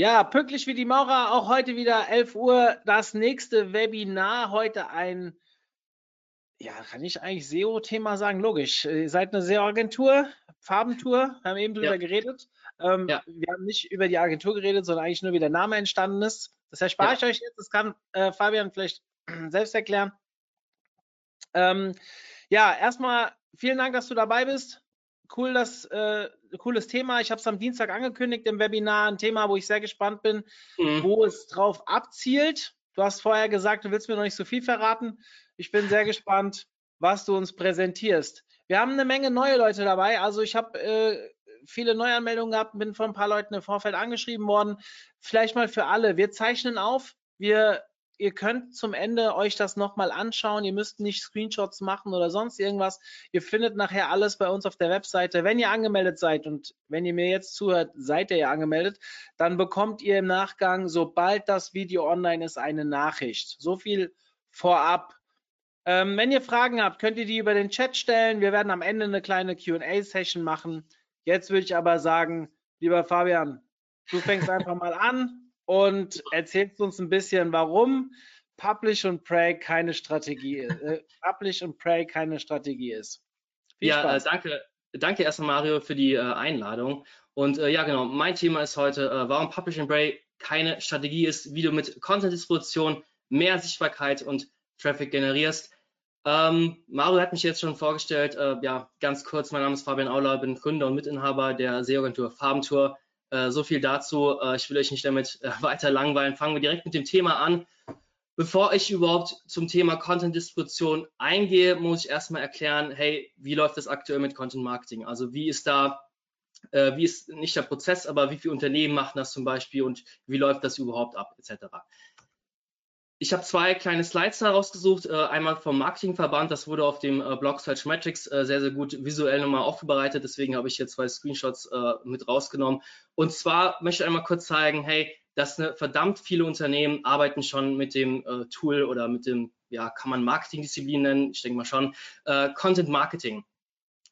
Ja, pünktlich wie die Maurer, auch heute wieder 11 Uhr das nächste Webinar. Heute ein, ja, kann ich eigentlich SEO-Thema sagen? Logisch. Ihr seid eine SEO-Agentur, Farbentour, haben eben drüber Ja. geredet. Ähm, Ja. Wir haben nicht über die Agentur geredet, sondern eigentlich nur, wie der Name entstanden ist. Das erspare Ja. ich euch jetzt. Das kann äh, Fabian vielleicht selbst erklären. Ähm, ja, erstmal vielen Dank, dass du dabei bist. Cool, das äh, cooles Thema. Ich habe es am Dienstag angekündigt im Webinar, ein Thema, wo ich sehr gespannt bin, Mhm. wo es drauf abzielt. Du hast vorher gesagt, du willst mir noch nicht so viel verraten. Ich bin sehr gespannt, was du uns präsentierst. Wir haben eine Menge neue Leute dabei. Also ich habe äh, viele Neuanmeldungen gehabt, bin von ein paar Leuten im Vorfeld angeschrieben worden. Vielleicht mal für alle. Wir zeichnen auf. Wir, ihr könnt zum Ende euch das nochmal anschauen. Ihr müsst nicht Screenshots machen oder sonst irgendwas. Ihr findet nachher alles bei uns auf der Webseite. Wenn ihr angemeldet seid und wenn ihr mir jetzt zuhört, seid ihr ja angemeldet, dann bekommt ihr im Nachgang, sobald das Video online ist, eine Nachricht. So viel vorab. Ähm, wenn ihr Fragen habt, könnt ihr die über den Chat stellen. Wir werden am Ende eine kleine QA-Session machen. Jetzt würde ich aber sagen, lieber Fabian, du fängst einfach mal an und erzählst uns ein bisschen, warum Publish und Pray keine Strategie ist. Äh, Publish und Pray keine Strategie ist. Viel Ja, äh, Spaß. danke, danke erstmal Mario für die äh, Einladung. Und äh, ja, genau, mein Thema ist heute, äh, warum Publish and Pray keine Strategie ist, wie du mit Content-Distribution mehr Sichtbarkeit und Traffic generierst. Ähm, Mario hat mich jetzt schon vorgestellt. Äh, ja, ganz kurz, mein Name ist Fabian Auler, bin Gründer und Mitinhaber der SEO-Agentur Farbentour. Äh, so viel dazu. Äh, ich will euch nicht damit äh, weiter langweilen. Fangen wir direkt mit dem Thema an. Bevor ich überhaupt zum Thema Content-Distribution eingehe, muss ich erstmal erklären, hey, wie läuft das aktuell mit Content-Marketing? Also wie ist da, äh, wie ist nicht der Prozess, aber wie viele Unternehmen machen das zum Beispiel und wie läuft das überhaupt ab, etc. Ich habe zwei kleine Slides da rausgesucht. Äh, einmal vom Marketingverband, das wurde auf dem äh, Blog Search Metrics äh, sehr, sehr gut visuell nochmal aufbereitet. Deswegen habe ich hier zwei Screenshots mit rausgenommen. Und zwar möchte ich einmal kurz zeigen, hey, dass eine verdammt viele Unternehmen arbeiten schon mit dem Tool oder mit dem, ja, kann man Marketingdisziplin nennen, ich denke mal schon, Content Marketing.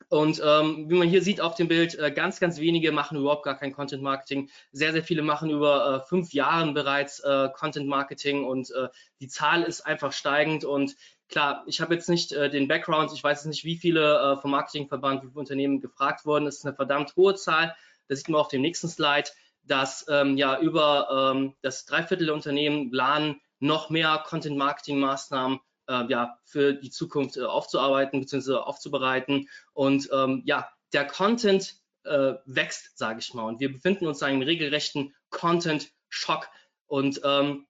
Und ähm, wie man hier sieht auf dem Bild, äh, ganz, ganz wenige machen überhaupt gar kein Content Marketing. Sehr, sehr viele machen über äh, fünf Jahren bereits äh, Content Marketing und äh, die Zahl ist einfach steigend. Und klar, ich habe jetzt nicht äh, den Background, ich weiß jetzt nicht, wie viele äh, vom Marketingverband, wie viele Unternehmen gefragt wurden. Das ist eine verdammt hohe Zahl. Das sieht man auf dem nächsten Slide, dass ähm, ja über ähm, das Dreiviertel der Unternehmen planen, noch mehr Content Marketing Maßnahmen äh, ja, für die Zukunft äh, aufzuarbeiten bzw. aufzubereiten. Und ähm, ja, der Content äh, wächst, sage ich mal. Und wir befinden uns in einem regelrechten Content-Schock. Und ähm,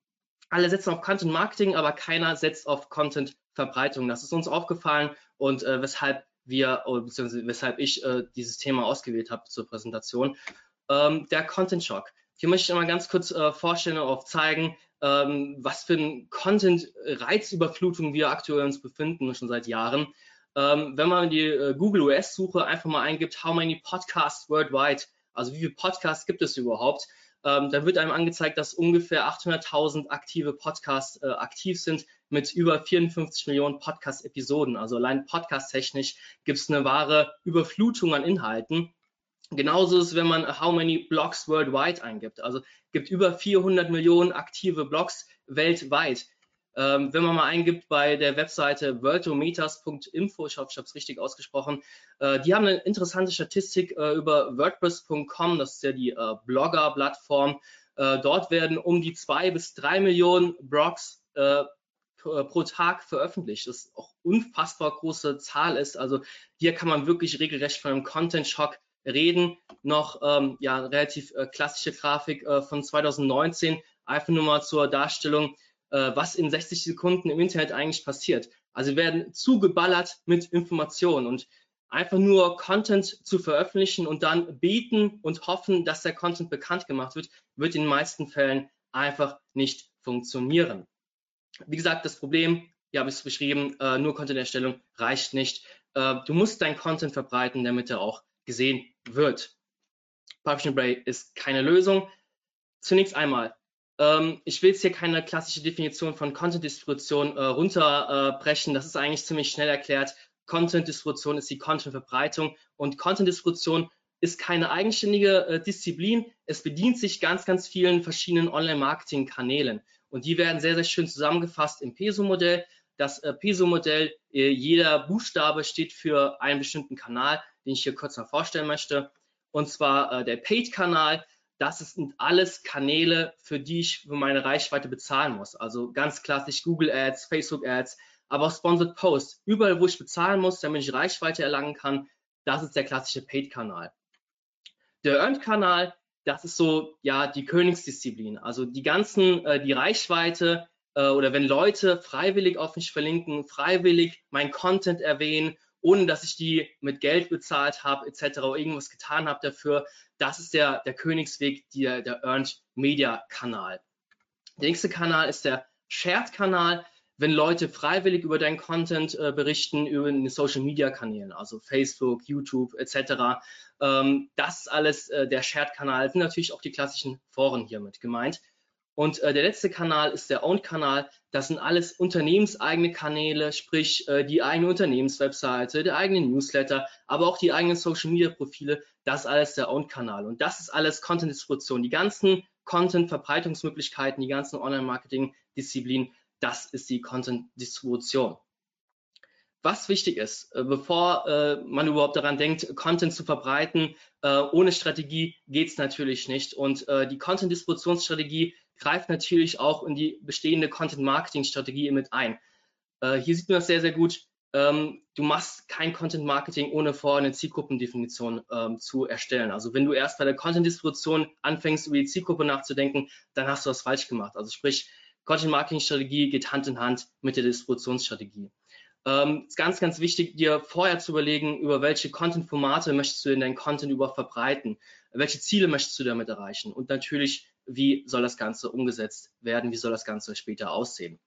alle setzen auf Content Marketing, aber keiner setzt auf Content Verbreitung. Das ist uns aufgefallen und äh, weshalb wir, oder beziehungsweise weshalb ich äh, dieses Thema ausgewählt habe zur Präsentation. Ähm, der Content Shock. Hier möchte ich einmal ganz kurz äh, vorstellen und aufzeigen, ähm, was für ein Content-Reizüberflutung wir aktuell uns befinden, schon seit Jahren. Ähm, wenn man die äh, Google US-Suche einfach mal eingibt, how many podcasts worldwide, also wie viele Podcasts gibt es überhaupt, ähm, dann wird einem angezeigt, dass ungefähr 800.000 aktive Podcasts äh, aktiv sind mit über 54 Millionen Podcast-Episoden. Also allein podcast-technisch gibt es eine wahre Überflutung an Inhalten. Genauso ist wenn man How many Blogs worldwide eingibt. Also gibt über 400 Millionen aktive Blogs weltweit. Ähm, wenn man mal eingibt bei der Webseite worldometers.info, ich hoffe, ich habe es richtig ausgesprochen, äh, die haben eine interessante Statistik äh, über WordPress.com, das ist ja die äh, Blogger-Plattform. Äh, dort werden um die zwei bis drei Millionen Blogs äh, pro, pro Tag veröffentlicht. Das ist auch unfassbar große Zahl ist. Also hier kann man wirklich regelrecht von einem Content-Schock reden. Noch ähm, ja, relativ äh, klassische Grafik äh, von 2019, einfach nur mal zur Darstellung, äh, was in 60 Sekunden im Internet eigentlich passiert. Also werden zugeballert mit Informationen und einfach nur Content zu veröffentlichen und dann beten und hoffen, dass der Content bekannt gemacht wird, wird in den meisten Fällen einfach nicht funktionieren. Wie gesagt, das Problem, hier habe ich es beschrieben, äh, nur Content-Erstellung reicht nicht. Äh, du musst dein Content verbreiten, damit er auch gesehen wird. Publishing Bray ist keine Lösung. Zunächst einmal, ähm, ich will jetzt hier keine klassische Definition von Content-Distribution äh, runterbrechen. das ist eigentlich ziemlich schnell erklärt. Content-Distribution ist die Content-Verbreitung und Content-Distribution ist keine eigenständige äh, Disziplin. Es bedient sich ganz, ganz vielen verschiedenen Online-Marketing-Kanälen. Und die werden sehr, sehr schön zusammengefasst im PESO-Modell. Das äh, PESO-Modell, äh, jeder Buchstabe steht für einen bestimmten Kanal, den ich hier kurz mal vorstellen möchte. Und zwar äh, der Paid-Kanal. Das sind alles Kanäle, für die ich für meine Reichweite bezahlen muss. Also ganz klassisch Google Ads, Facebook Ads, aber auch Sponsored Posts. Überall, wo ich bezahlen muss, damit ich Reichweite erlangen kann, das ist der klassische Paid-Kanal. Der Earned-Kanal, das ist so ja die Königsdisziplin. Also die ganzen, äh, die Reichweite äh, oder wenn Leute freiwillig auf mich verlinken, freiwillig mein Content erwähnen, ohne dass ich die mit Geld bezahlt habe, etc. oder irgendwas getan habe dafür, das ist der, der Königsweg, der, der Earned Media Kanal. Der nächste Kanal ist der Shared Kanal wenn Leute freiwillig über deinen Content äh, berichten, über den Social Media Kanälen, also Facebook, YouTube etc. Ähm, das ist alles äh, der Shared-Kanal, sind natürlich auch die klassischen Foren hiermit gemeint. Und äh, der letzte Kanal ist der Owned-Kanal. Das sind alles unternehmenseigene Kanäle, sprich äh, die eigene Unternehmenswebseite, der eigene Newsletter, aber auch die eigenen Social-Media-Profile. Das ist alles der Owned-Kanal. Und das ist alles Content-Distribution. Die ganzen Content-Verbreitungsmöglichkeiten, die ganzen Online-Marketing-Disziplinen, das ist die Content-Distribution. Was wichtig ist, äh, bevor äh, man überhaupt daran denkt, Content zu verbreiten, äh, ohne Strategie geht es natürlich nicht. Und äh, die Content-Distributionsstrategie greift natürlich auch in die bestehende Content-Marketing-Strategie mit ein. Äh, hier sieht man das sehr, sehr gut. Ähm, du machst kein Content Marketing, ohne vorher eine Zielgruppendefinition ähm, zu erstellen. Also wenn du erst bei der Content Distribution anfängst, über die Zielgruppe nachzudenken, dann hast du was falsch gemacht. Also sprich, Content Marketing Strategie geht Hand in Hand mit der Distributionsstrategie. Ähm, ist ganz, ganz wichtig, dir vorher zu überlegen, über welche Content-Formate möchtest du in deinen Content über verbreiten, welche Ziele möchtest du damit erreichen und natürlich, wie soll das Ganze umgesetzt werden, wie soll das Ganze später aussehen.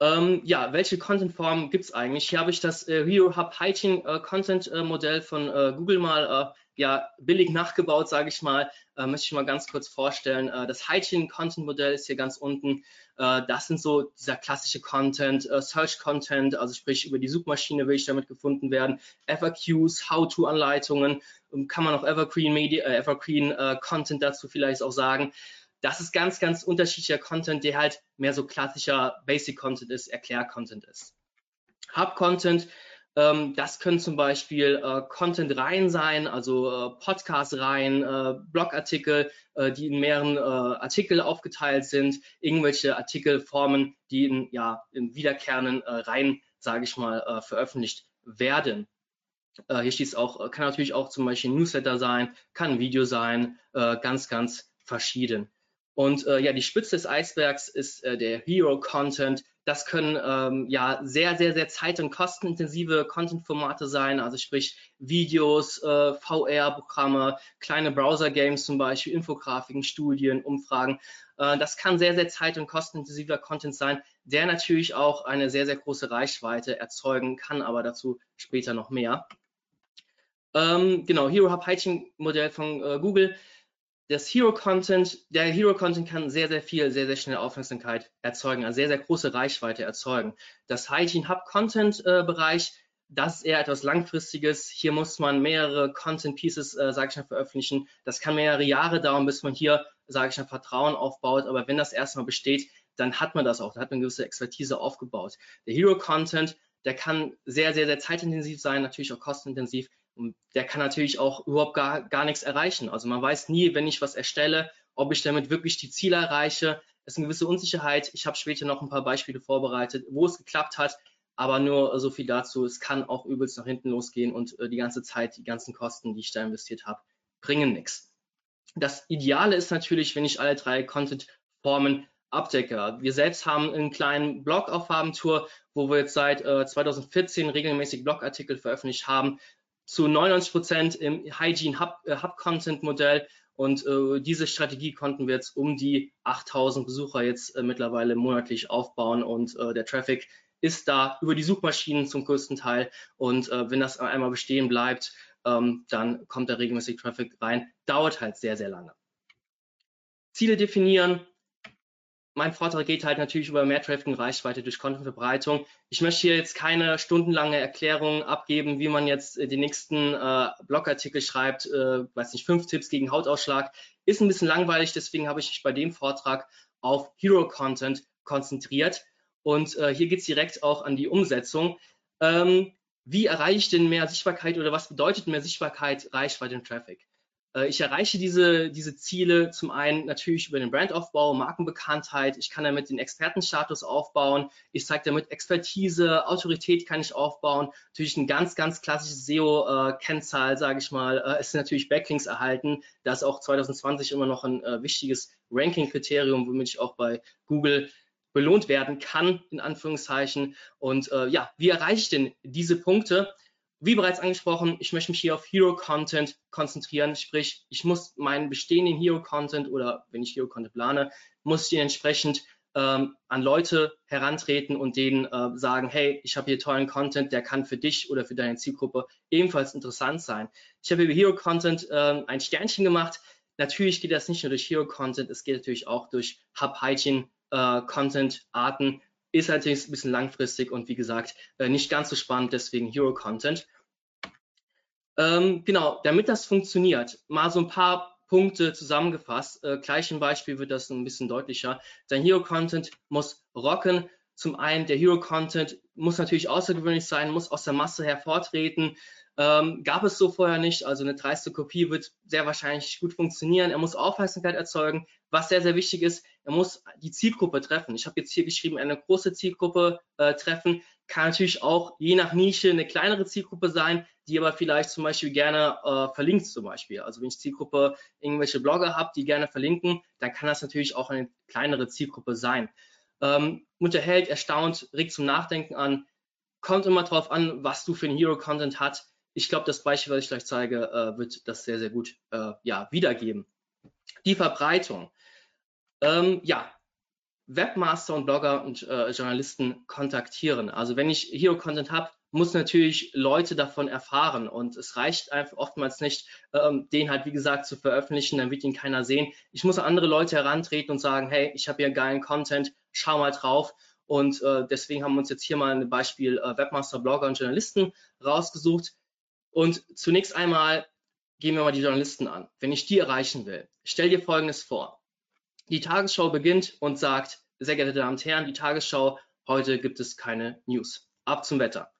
Ähm, ja, welche Content-Formen gibt es eigentlich? Hier habe ich das äh, Hero Hub Hygiene äh, Content äh, Modell von äh, Google mal äh, ja, billig nachgebaut, sage ich mal. Äh, möchte ich mal ganz kurz vorstellen. Äh, das Hygiene Content Modell ist hier ganz unten. Äh, das sind so dieser klassische Content, äh, Search Content, also sprich über die Suchmaschine will ich damit gefunden werden. FAQs, How-to-Anleitungen, ähm, kann man auch Evergreen Media, äh, Evergreen äh, Content dazu vielleicht auch sagen. Das ist ganz, ganz unterschiedlicher Content, der halt mehr so klassischer Basic Content ist, Erklär-Content ist. Hub-Content das können zum Beispiel äh, Content-Reihen sein, also äh, Podcast-Reihen, äh, Blogartikel, äh, die in mehreren äh, Artikel aufgeteilt sind, irgendwelche Artikelformen, die in, ja, in wiederkehrenden äh, Reihen, sage ich mal, veröffentlicht werden. Hier steht es auch, kann natürlich auch zum Beispiel ein Newsletter sein, kann ein Video sein, ganz, ganz verschieden. Und ja, die Spitze des Eisbergs ist der Hero Content. Das können ähm, ja sehr, sehr, sehr zeit- und kostenintensive Content-Formate sein, also sprich Videos, äh, VR-Programme, kleine Browser-Games zum Beispiel, Infografiken, Studien, Umfragen. Äh, das kann sehr, sehr zeit- und kostenintensiver Content sein, der natürlich auch eine sehr, sehr große Reichweite erzeugen kann, aber dazu später noch mehr. Ähm, genau, Hero Hub Hygiene Modell von äh, Google das Hero Content, der Hero Content kann sehr, sehr viel, sehr, sehr schnell Aufmerksamkeit erzeugen, eine sehr, sehr große Reichweite erzeugen. Das Hygiene Hub Content äh, das ist eher etwas Langfristiges. Hier muss man mehrere Content Pieces, äh, sage ich mal, veröffentlichen. Das kann mehrere Jahre dauern, bis man hier, sage ich mal, Vertrauen aufbaut. Aber wenn das erstmal besteht, dann hat man das auch. Da hat man eine gewisse Expertise aufgebaut. Der Hero Content, der kann sehr, sehr, sehr zeitintensiv sein, natürlich auch kostenintensiv. Und der kann natürlich auch überhaupt gar, gar nichts erreichen. Also man weiß nie, wenn ich was erstelle, ob ich damit wirklich die Ziele erreiche. Es ist eine gewisse Unsicherheit. Ich habe später noch ein paar Beispiele vorbereitet, wo es geklappt hat. Aber nur so viel dazu. Es kann auch übelst nach hinten losgehen und äh, die ganze Zeit, die ganzen Kosten, die ich da investiert habe, bringen nichts. Das Ideale ist natürlich, wenn ich alle drei Content-Formen abdecke. Wir selbst haben einen kleinen Blog auf Farbentour, wo wir jetzt seit äh, 2014 regelmäßig Blogartikel veröffentlicht haben zu 99 Prozent im Hygiene Hub, äh, Hub Content Modell Und äh, diese Strategie konnten wir jetzt um die 8000 Besucher jetzt äh, mittlerweile monatlich aufbauen und äh, der Traffic ist da über die Suchmaschinen zum größten Teil. Und äh, wenn das einmal bestehen bleibt, ähm, dann kommt da regelmäßig Traffic rein. Dauert halt sehr, sehr lange. Ziele definieren, mein Vortrag geht halt natürlich über mehr Traffic und Reichweite durch Contentverbreitung. Ich möchte hier jetzt keine stundenlange Erklärung abgeben, wie man jetzt äh, den nächsten äh, Blogartikel schreibt, äh, weiß nicht, fünf Tipps gegen Hautausschlag. Ist ein bisschen langweilig, deswegen habe ich mich bei dem Vortrag auf Hero Content konzentriert. Und äh, hier geht es direkt auch an die Umsetzung. Ähm, wie erreiche ich denn mehr Sichtbarkeit oder was bedeutet mehr Sichtbarkeit, Reichweite und Traffic? Äh, ich erreiche diese, diese Ziele zum einen natürlich über den Brandaufbau, Markenbekanntheit. Ich kann damit den Expertenstatus aufbauen. Ich zeige damit Expertise, Autorität kann ich aufbauen. Natürlich ein ganz, ganz klassisches SEO-Kennzahl, sage ich mal. Äh, sind natürlich Backlinks erhalten. Das ist auch 2020 immer noch ein äh, wichtiges Ranking-Kriterium, womit ich auch bei Google belohnt werden kann, in Anführungszeichen. Und äh, ja, wie erreiche ich denn diese Punkte? Wie bereits angesprochen, ich möchte mich hier auf Hero-Content konzentrieren, sprich, ich muss meinen bestehenden Hero-Content oder wenn ich Hero-Content plane, muss ich den entsprechend ähm, an Leute herantreten und denen äh, sagen, hey, ich habe hier tollen Content, der kann für dich oder für deine Zielgruppe ebenfalls interessant sein. Ich habe über Hero-Content äh, ein Sternchen gemacht. Natürlich geht das nicht nur durch Hero-Content, es geht natürlich auch durch Hub-Hygiene-Content-Arten, äh, ist natürlich ein bisschen langfristig und wie gesagt, äh, nicht ganz so spannend, deswegen Hero Content. Ähm, genau, damit das funktioniert, mal so ein paar Punkte zusammengefasst. Äh, gleich im Beispiel wird das ein bisschen deutlicher. Dein Hero Content muss rocken. Zum einen, der Hero Content muss natürlich außergewöhnlich sein, muss aus der Masse hervortreten. Ähm, gab es so vorher nicht. Also eine dreiste Kopie wird sehr wahrscheinlich gut funktionieren. Er muss Aufmerksamkeit erzeugen. Was sehr, sehr wichtig ist, er muss die Zielgruppe treffen. Ich habe jetzt hier geschrieben, eine große Zielgruppe äh, treffen. Kann natürlich auch je nach Nische eine kleinere Zielgruppe sein, die aber vielleicht zum Beispiel gerne äh, verlinkt zum Beispiel. Also wenn ich Zielgruppe irgendwelche Blogger habe, die gerne verlinken, dann kann das natürlich auch eine kleinere Zielgruppe sein. Ähm, unterhält, erstaunt, regt zum Nachdenken an. Kommt immer drauf an, was du für einen Hero-Content hast ich glaube, das Beispiel, was ich gleich zeige, äh, wird das sehr, sehr gut äh, ja, wiedergeben. Die Verbreitung. Ähm, ja, Webmaster und Blogger und äh, Journalisten kontaktieren. Also wenn ich Hero-Content habe, muss natürlich Leute davon erfahren und es reicht einfach oftmals nicht, ähm, den halt wie gesagt zu veröffentlichen, dann wird ihn keiner sehen. Ich muss an andere Leute herantreten und sagen, hey, ich habe hier geilen Content, schau mal drauf. Und äh, deswegen haben wir uns jetzt hier mal ein Beispiel äh, Webmaster, Blogger und Journalisten rausgesucht. Und zunächst einmal gehen wir mal die Journalisten an. Wenn ich die erreichen will, stell dir Folgendes vor. Die Tagesschau beginnt und sagt, sehr geehrte Damen und Herren, die Tagesschau, heute gibt es keine News. Ab zum Wetter.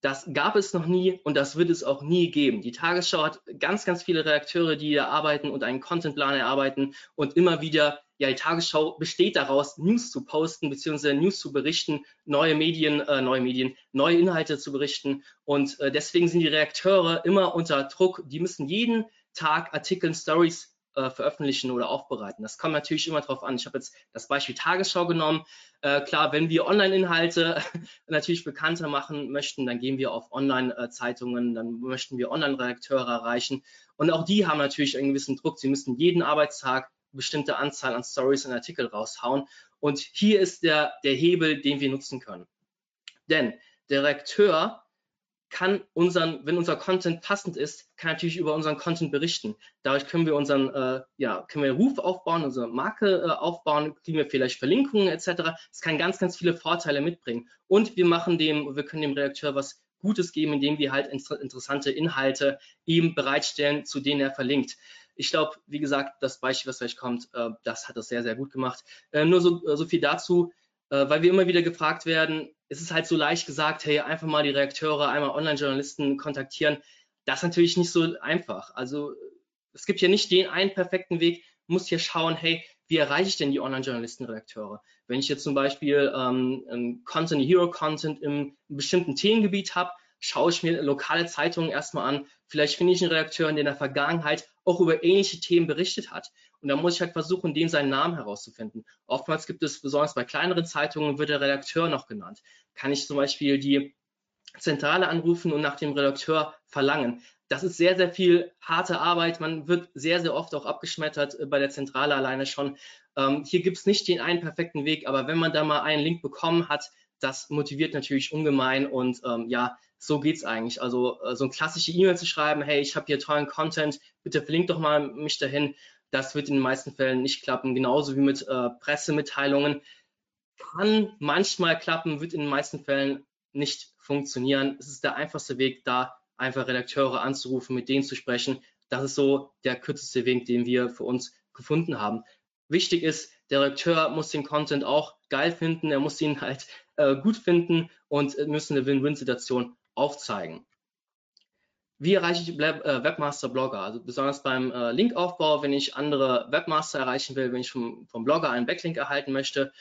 Das gab es noch nie und das wird es auch nie geben. Die Tagesschau hat ganz, ganz viele Redakteure, die da arbeiten und einen Contentplan erarbeiten und immer wieder ja, die Tagesschau besteht daraus, News zu posten bzw. News zu berichten, neue Medien, äh, neue Medien, neue Inhalte zu berichten. Und äh, deswegen sind die Reakteure immer unter Druck. Die müssen jeden Tag Artikel, Stories äh, veröffentlichen oder aufbereiten. Das kommt natürlich immer drauf an. Ich habe jetzt das Beispiel Tagesschau genommen. Äh, klar, wenn wir Online-Inhalte natürlich bekannter machen möchten, dann gehen wir auf Online-Zeitungen, dann möchten wir Online-Redakteure erreichen. Und auch die haben natürlich einen gewissen Druck. Sie müssen jeden Arbeitstag bestimmte Anzahl an Stories und Artikel raushauen. Und hier ist der, der Hebel, den wir nutzen können. Denn der Redakteur kann unseren, wenn unser Content passend ist, kann natürlich über unseren Content berichten. Dadurch können wir unseren, äh, ja, können wir Ruf aufbauen, unsere Marke äh, aufbauen, kriegen wir vielleicht Verlinkungen etc. Es kann ganz, ganz viele Vorteile mitbringen. Und wir machen dem, wir können dem Redakteur was Gutes geben, indem wir halt inter interessante Inhalte ihm bereitstellen, zu denen er verlinkt. Ich glaube, wie gesagt, das Beispiel, was gleich kommt, äh, das hat das sehr, sehr gut gemacht. Äh, nur so, äh, so viel dazu, äh, weil wir immer wieder gefragt werden, es ist halt so leicht gesagt, hey, einfach mal die Reakteure, einmal Online-Journalisten kontaktieren. Das ist natürlich nicht so einfach. Also es gibt ja nicht den einen perfekten Weg, muss hier schauen, hey, wie erreiche ich denn die Online-Journalisten-Redakteure? Wenn ich jetzt zum Beispiel ähm, Content, Hero-Content im bestimmten Themengebiet habe, schaue ich mir lokale Zeitungen erstmal an. Vielleicht finde ich einen Redakteur, der in der Vergangenheit auch über ähnliche Themen berichtet hat. Und da muss ich halt versuchen, dem seinen Namen herauszufinden. Oftmals gibt es, besonders bei kleineren Zeitungen, wird der Redakteur noch genannt. Kann ich zum Beispiel die Zentrale anrufen und nach dem Redakteur verlangen. das ist sehr, sehr viel harte Arbeit. Man wird sehr, sehr oft auch abgeschmettert äh, bei der Zentrale alleine schon. Ähm, hier gibt es nicht den einen perfekten Weg, aber wenn man da mal einen Link bekommen hat, das motiviert natürlich ungemein und ähm, ja, so geht's eigentlich. Also äh, so eine klassische E-Mail zu schreiben, hey, ich habe hier tollen Content, bitte verlink doch mal mich dahin. Das wird in den meisten Fällen nicht klappen. Genauso wie mit äh, Pressemitteilungen. Kann manchmal klappen, wird in den meisten Fällen nicht funktionieren. Es ist der einfachste Weg, da einfach Redakteure anzurufen, mit denen zu sprechen. Das ist so der kürzeste Weg, den wir für uns gefunden haben. Wichtig ist, der Redakteur muss den Content auch geil finden, er muss ihn halt äh, gut finden und müssen eine Win-Win-Situation aufzeigen. Wie erreiche ich äh, Webmaster-Blogger? Also besonders beim äh, Linkaufbau, wenn ich andere Webmaster erreichen will, wenn ich vom, vom Blogger einen Backlink erhalten möchte,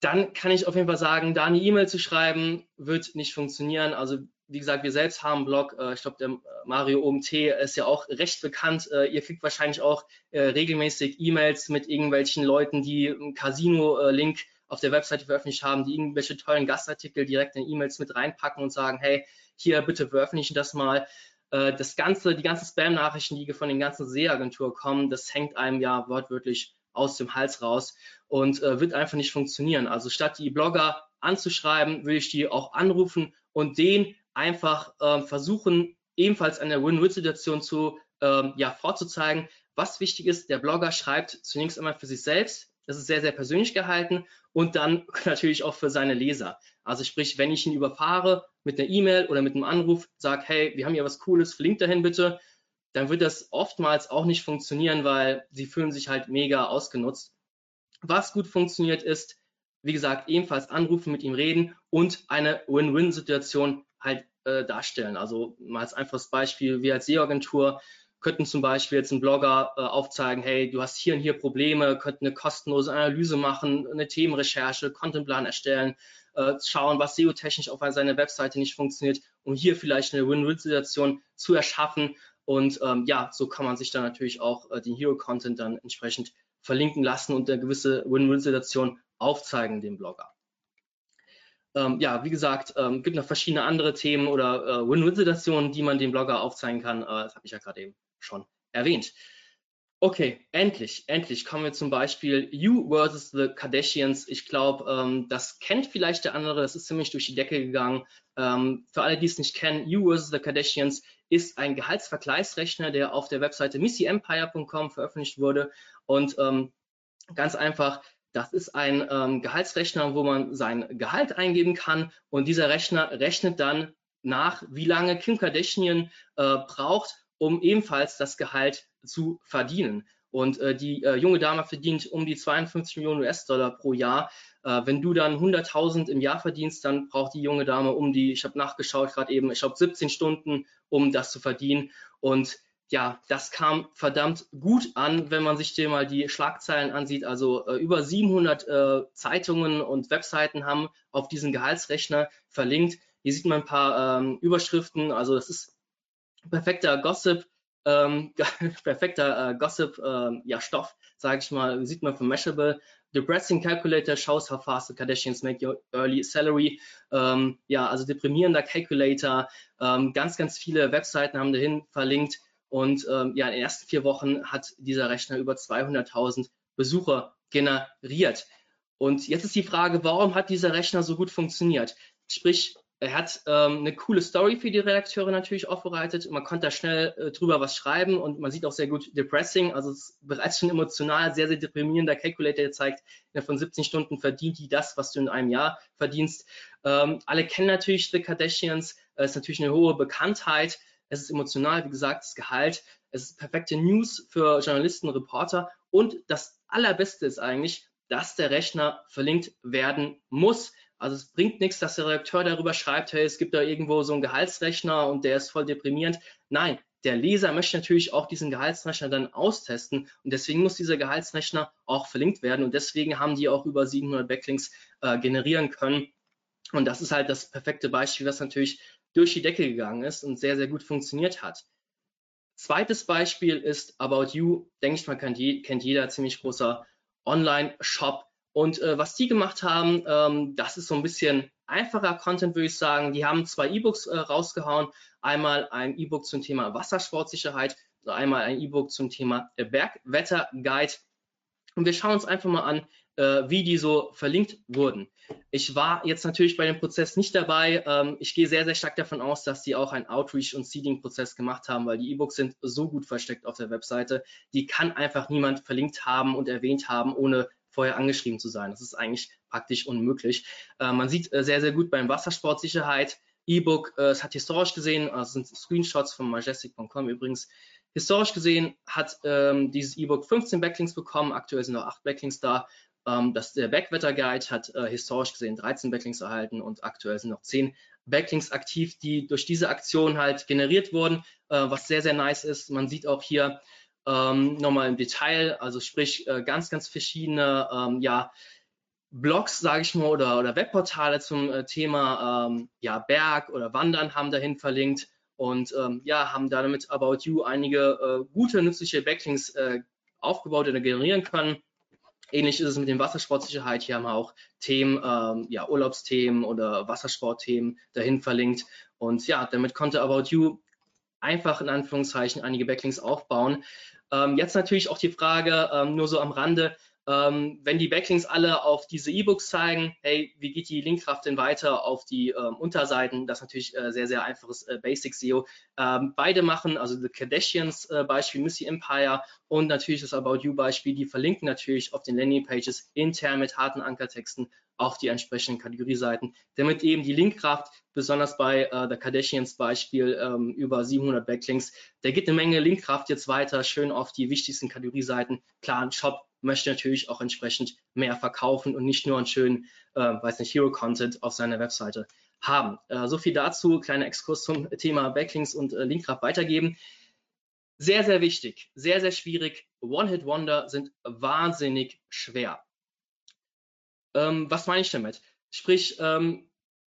dann kann ich auf jeden Fall sagen, da eine E-Mail zu schreiben, wird nicht funktionieren. Also wie gesagt, wir selbst haben einen Blog. Äh, ich glaube, der Mario OMT ist ja auch recht bekannt. Ihr kriegt wahrscheinlich auch regelmäßig E-Mails mit irgendwelchen Leuten, die einen Casino-Link auf der Webseite veröffentlicht haben, die irgendwelche tollen Gastartikel direkt in E-Mails mit reinpacken und sagen, hey, hier bitte veröffentlichen das mal. Das ganze, die ganzen Spam-Nachrichten, die von den ganzen SEA-Agenturen kommen, das hängt einem ja wortwörtlich aus dem Hals raus und äh, wird einfach nicht funktionieren. Also statt die Blogger anzuschreiben, will ich die auch anrufen und den einfach äh, versuchen, ebenfalls eine Win-Win-Situation zu ähm, ja, vorzuzeigen. Was wichtig ist, der Blogger schreibt zunächst einmal für sich selbst. Das ist sehr, sehr persönlich gehalten und dann natürlich auch für seine Leser. Also sprich, wenn ich ihn überfahre mit einer E-Mail oder mit einem Anruf, sage, hey, wir haben hier was Cooles, verlink dahin bitte, dann wird das oftmals auch nicht funktionieren, weil sie fühlen sich halt mega ausgenutzt. Was gut funktioniert ist, wie gesagt, ebenfalls anrufen, mit ihm reden und eine Win-Win-Situation halt äh, darstellen. Also mal als einfaches Beispiel, wir als SEO-Agentur könnten zum Beispiel jetzt einen Blogger äh, aufzeigen, hey, du hast hier und hier Probleme, könnten eine kostenlose Analyse machen, eine Themenrecherche, Contentplan erstellen, äh, schauen, was SEO-technisch auf seiner Webseite nicht funktioniert, um hier vielleicht eine Win-Win-Situation zu erschaffen und ähm, ja, so kann man sich dann natürlich auch äh, den Hero-Content dann entsprechend verlinken lassen und eine gewisse Win-Win-Situation aufzeigen dem Blogger. Ähm, ja, wie gesagt, ähm, gibt noch verschiedene andere Themen oder äh, Win-Win-Situationen, die man dem Blogger aufzeigen kann. Äh, das habe ich ja gerade eben schon erwähnt. Okay, endlich, endlich kommen wir zum Beispiel You versus the Kardashians. Ich glaube, ähm, das kennt vielleicht der andere, das ist ziemlich durch die Decke gegangen. Ähm, für alle, die es nicht kennen, You versus the Kardashians ist ein Gehaltsvergleichsrechner, der auf der Webseite missyempire.com veröffentlicht wurde. Und ähm, ganz einfach, das ist ein ähm, Gehaltsrechner, wo man sein Gehalt eingeben kann und dieser Rechner rechnet dann nach, wie lange Kim Kardashian äh, braucht, um ebenfalls das Gehalt zu verdienen. Und äh, die äh, junge Dame verdient um die 52 Millionen US-Dollar pro Jahr. Äh, wenn du dann 100.000 im Jahr verdienst, dann braucht die junge Dame um die, ich habe nachgeschaut gerade eben, ich glaube 17 Stunden, um das zu verdienen. Und ja, das kam verdammt gut an, wenn man sich dir mal die Schlagzeilen ansieht. Also äh, über 700 äh, Zeitungen und Webseiten haben auf diesen Gehaltsrechner verlinkt. Hier sieht man ein paar ähm, Überschriften. Also das ist perfekter Gossip, ähm, perfekter äh, Gossip, äh, ja, Stoff, sage ich mal, sieht man von Mashable. Depressing Calculator shows how fast the Kardashians make your early salary. Ähm, ja, also deprimierender Calculator. Ähm, ganz, ganz viele Webseiten haben dahin verlinkt. Und ähm, ja, in den ersten vier Wochen hat dieser Rechner über 200.000 Besucher generiert. Und jetzt ist die Frage, warum hat dieser Rechner so gut funktioniert? Sprich, er hat ähm, eine coole Story für die Redakteure natürlich aufbereitet. Man konnte da schnell äh, drüber was schreiben und man sieht auch sehr gut Depressing, also es ist bereits schon emotional sehr, sehr deprimierender Calculator, der zeigt, von 17 Stunden verdient die das, was du in einem Jahr verdienst. Ähm, alle kennen natürlich The Kardashians, es ist natürlich eine hohe Bekanntheit, es ist emotional, wie gesagt, das Gehalt, es ist perfekte News für Journalisten, Reporter und das Allerbeste ist eigentlich, dass der Rechner verlinkt werden muss. Also es bringt nichts, dass der Redakteur darüber schreibt, hey, es gibt da irgendwo so einen Gehaltsrechner und der ist voll deprimierend. Nein, der Leser möchte natürlich auch diesen Gehaltsrechner dann austesten und deswegen muss dieser Gehaltsrechner auch verlinkt werden und deswegen haben die auch über 700 Backlinks äh, generieren können. Und das ist halt das perfekte Beispiel, was natürlich durch die Decke gegangen ist und sehr, sehr gut funktioniert hat. Zweites Beispiel ist About You. Denke ich mal, kennt, jeder ziemlich großer Online-Shop und äh, was die gemacht haben, ähm, das ist so ein bisschen einfacher Content, würde ich sagen. Die haben zwei E-Books äh, rausgehauen. Einmal ein E-Book zum Thema Wassersportsicherheit, einmal ein E-Book zum Thema Bergwetterguide. Und wir schauen uns einfach mal an, äh, wie die so verlinkt wurden. Ich war jetzt natürlich bei dem Prozess nicht dabei. Ähm, ich gehe sehr, sehr stark davon aus, dass die auch einen Outreach- und Seeding-Prozess gemacht haben, weil die E-Books sind so gut versteckt auf der Webseite. Die kann einfach niemand verlinkt haben und erwähnt haben, ohne vorher angeschrieben zu sein. Das ist eigentlich praktisch unmöglich. Äh, man sieht äh, sehr, sehr gut beim Wassersportsicherheit. E-Book, äh, es hat historisch gesehen, also sind Screenshots von majestic.com übrigens, historisch gesehen hat ähm, dieses E-Book 15 Backlinks bekommen, aktuell sind noch 8 Backlinks da ähm, das, der Backwetter Guide hat äh, historisch gesehen 13 Backlinks erhalten und aktuell sind noch 10 Backlinks aktiv, die durch diese Aktion halt generiert wurden, äh, was sehr, sehr nice ist. Man sieht auch hier ähm, nochmal im Detail, also sprich äh, ganz, ganz verschiedene, ähm, ja, Blogs, sage ich mal, oder, oder Webportale zum äh, Thema ähm, ja, Berg oder Wandern haben dahin verlinkt und ähm, ja, haben damit About You einige äh, gute, nützliche Backlinks äh, aufgebaut oder generieren können. Ähnlich ist es mit dem Wassersportsicherheit. Hier haben wir auch Themen, ähm, ja, Urlaubsthemen oder Wassersportthemen dahin verlinkt. Und ja, damit konnte About You einfach in Anführungszeichen einige Backlinks aufbauen. Ähm, jetzt natürlich auch die Frage, ähm, nur so am Rande, ähm, wenn die Backlinks alle auf diese E-Books zeigen, hey, wie geht die Linkkraft denn weiter auf die ähm, Unterseiten? Das ist natürlich äh, sehr, sehr einfaches äh, Basic SEO. Ähm, beide machen, also The Kardashians äh, Beispiel, Missy Empire und natürlich das About You Beispiel, die verlinken natürlich auf den Landing Pages intern mit harten Ankertexten auf die entsprechenden Kategorieseiten, damit eben die Linkkraft, besonders bei äh, The Kardashians Beispiel, ähm, über 700 Backlinks, der gibt eine Menge Linkkraft jetzt weiter schön auf die wichtigsten Kategorieseiten. Klar, ein Shop möchte natürlich auch entsprechend mehr verkaufen und nicht nur einen schönen, äh, weiß nicht, Hero-Content auf seiner Webseite haben. Äh, so viel dazu, kleiner Exkurs zum Thema Backlinks und äh, Linkkraft weitergeben. Sehr, sehr wichtig, sehr, sehr schwierig. One-Hit-Wonder sind wahnsinnig schwer. Ähm, was meine ich damit? Sprich, ähm,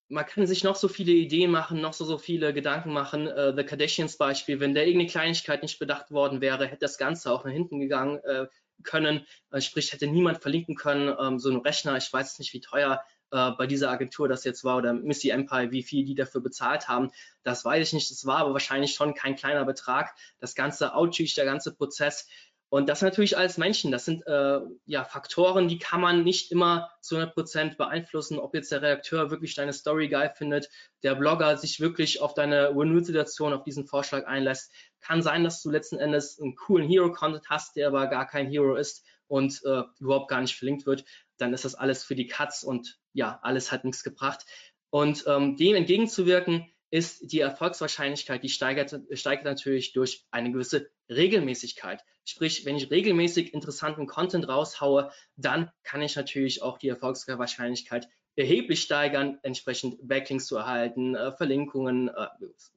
man kann sich noch so viele Ideen machen, noch so, so viele Gedanken machen. Äh, The Kardashians Beispiel, wenn da irgendeine Kleinigkeit nicht bedacht worden wäre, hätte das Ganze auch nach hinten gegangen, äh, können, äh, sprich hätte niemand verlinken können, ähm, so ein Rechner, ich weiß nicht wie teuer äh, bei dieser Agentur das jetzt war oder Missy Empire, wie viel die dafür bezahlt haben, das weiß ich nicht, das war aber wahrscheinlich schon kein kleiner Betrag, das ganze Outreach, der ganze Prozess, und das natürlich als Menschen, das sind äh, ja Faktoren, die kann man nicht immer zu 100 Prozent beeinflussen, ob jetzt der Redakteur wirklich deine Story geil findet, der Blogger sich wirklich auf deine Win-Win-Situation, auf diesen Vorschlag einlässt. Kann sein, dass du letzten Endes einen coolen Hero-Content hast, der aber gar kein Hero ist und äh, überhaupt gar nicht verlinkt wird. Dann ist das alles für die Cuts und ja, alles hat nichts gebracht. Und ähm, dem entgegenzuwirken, ist die Erfolgswahrscheinlichkeit, die steigert, steigt natürlich durch eine gewisse Regelmäßigkeit. Sprich, wenn ich regelmäßig interessanten Content raushaue, dann kann ich natürlich auch die Erfolgswahrscheinlichkeit erheblich steigern, entsprechend Backlinks zu erhalten, äh, Verlinkungen, äh,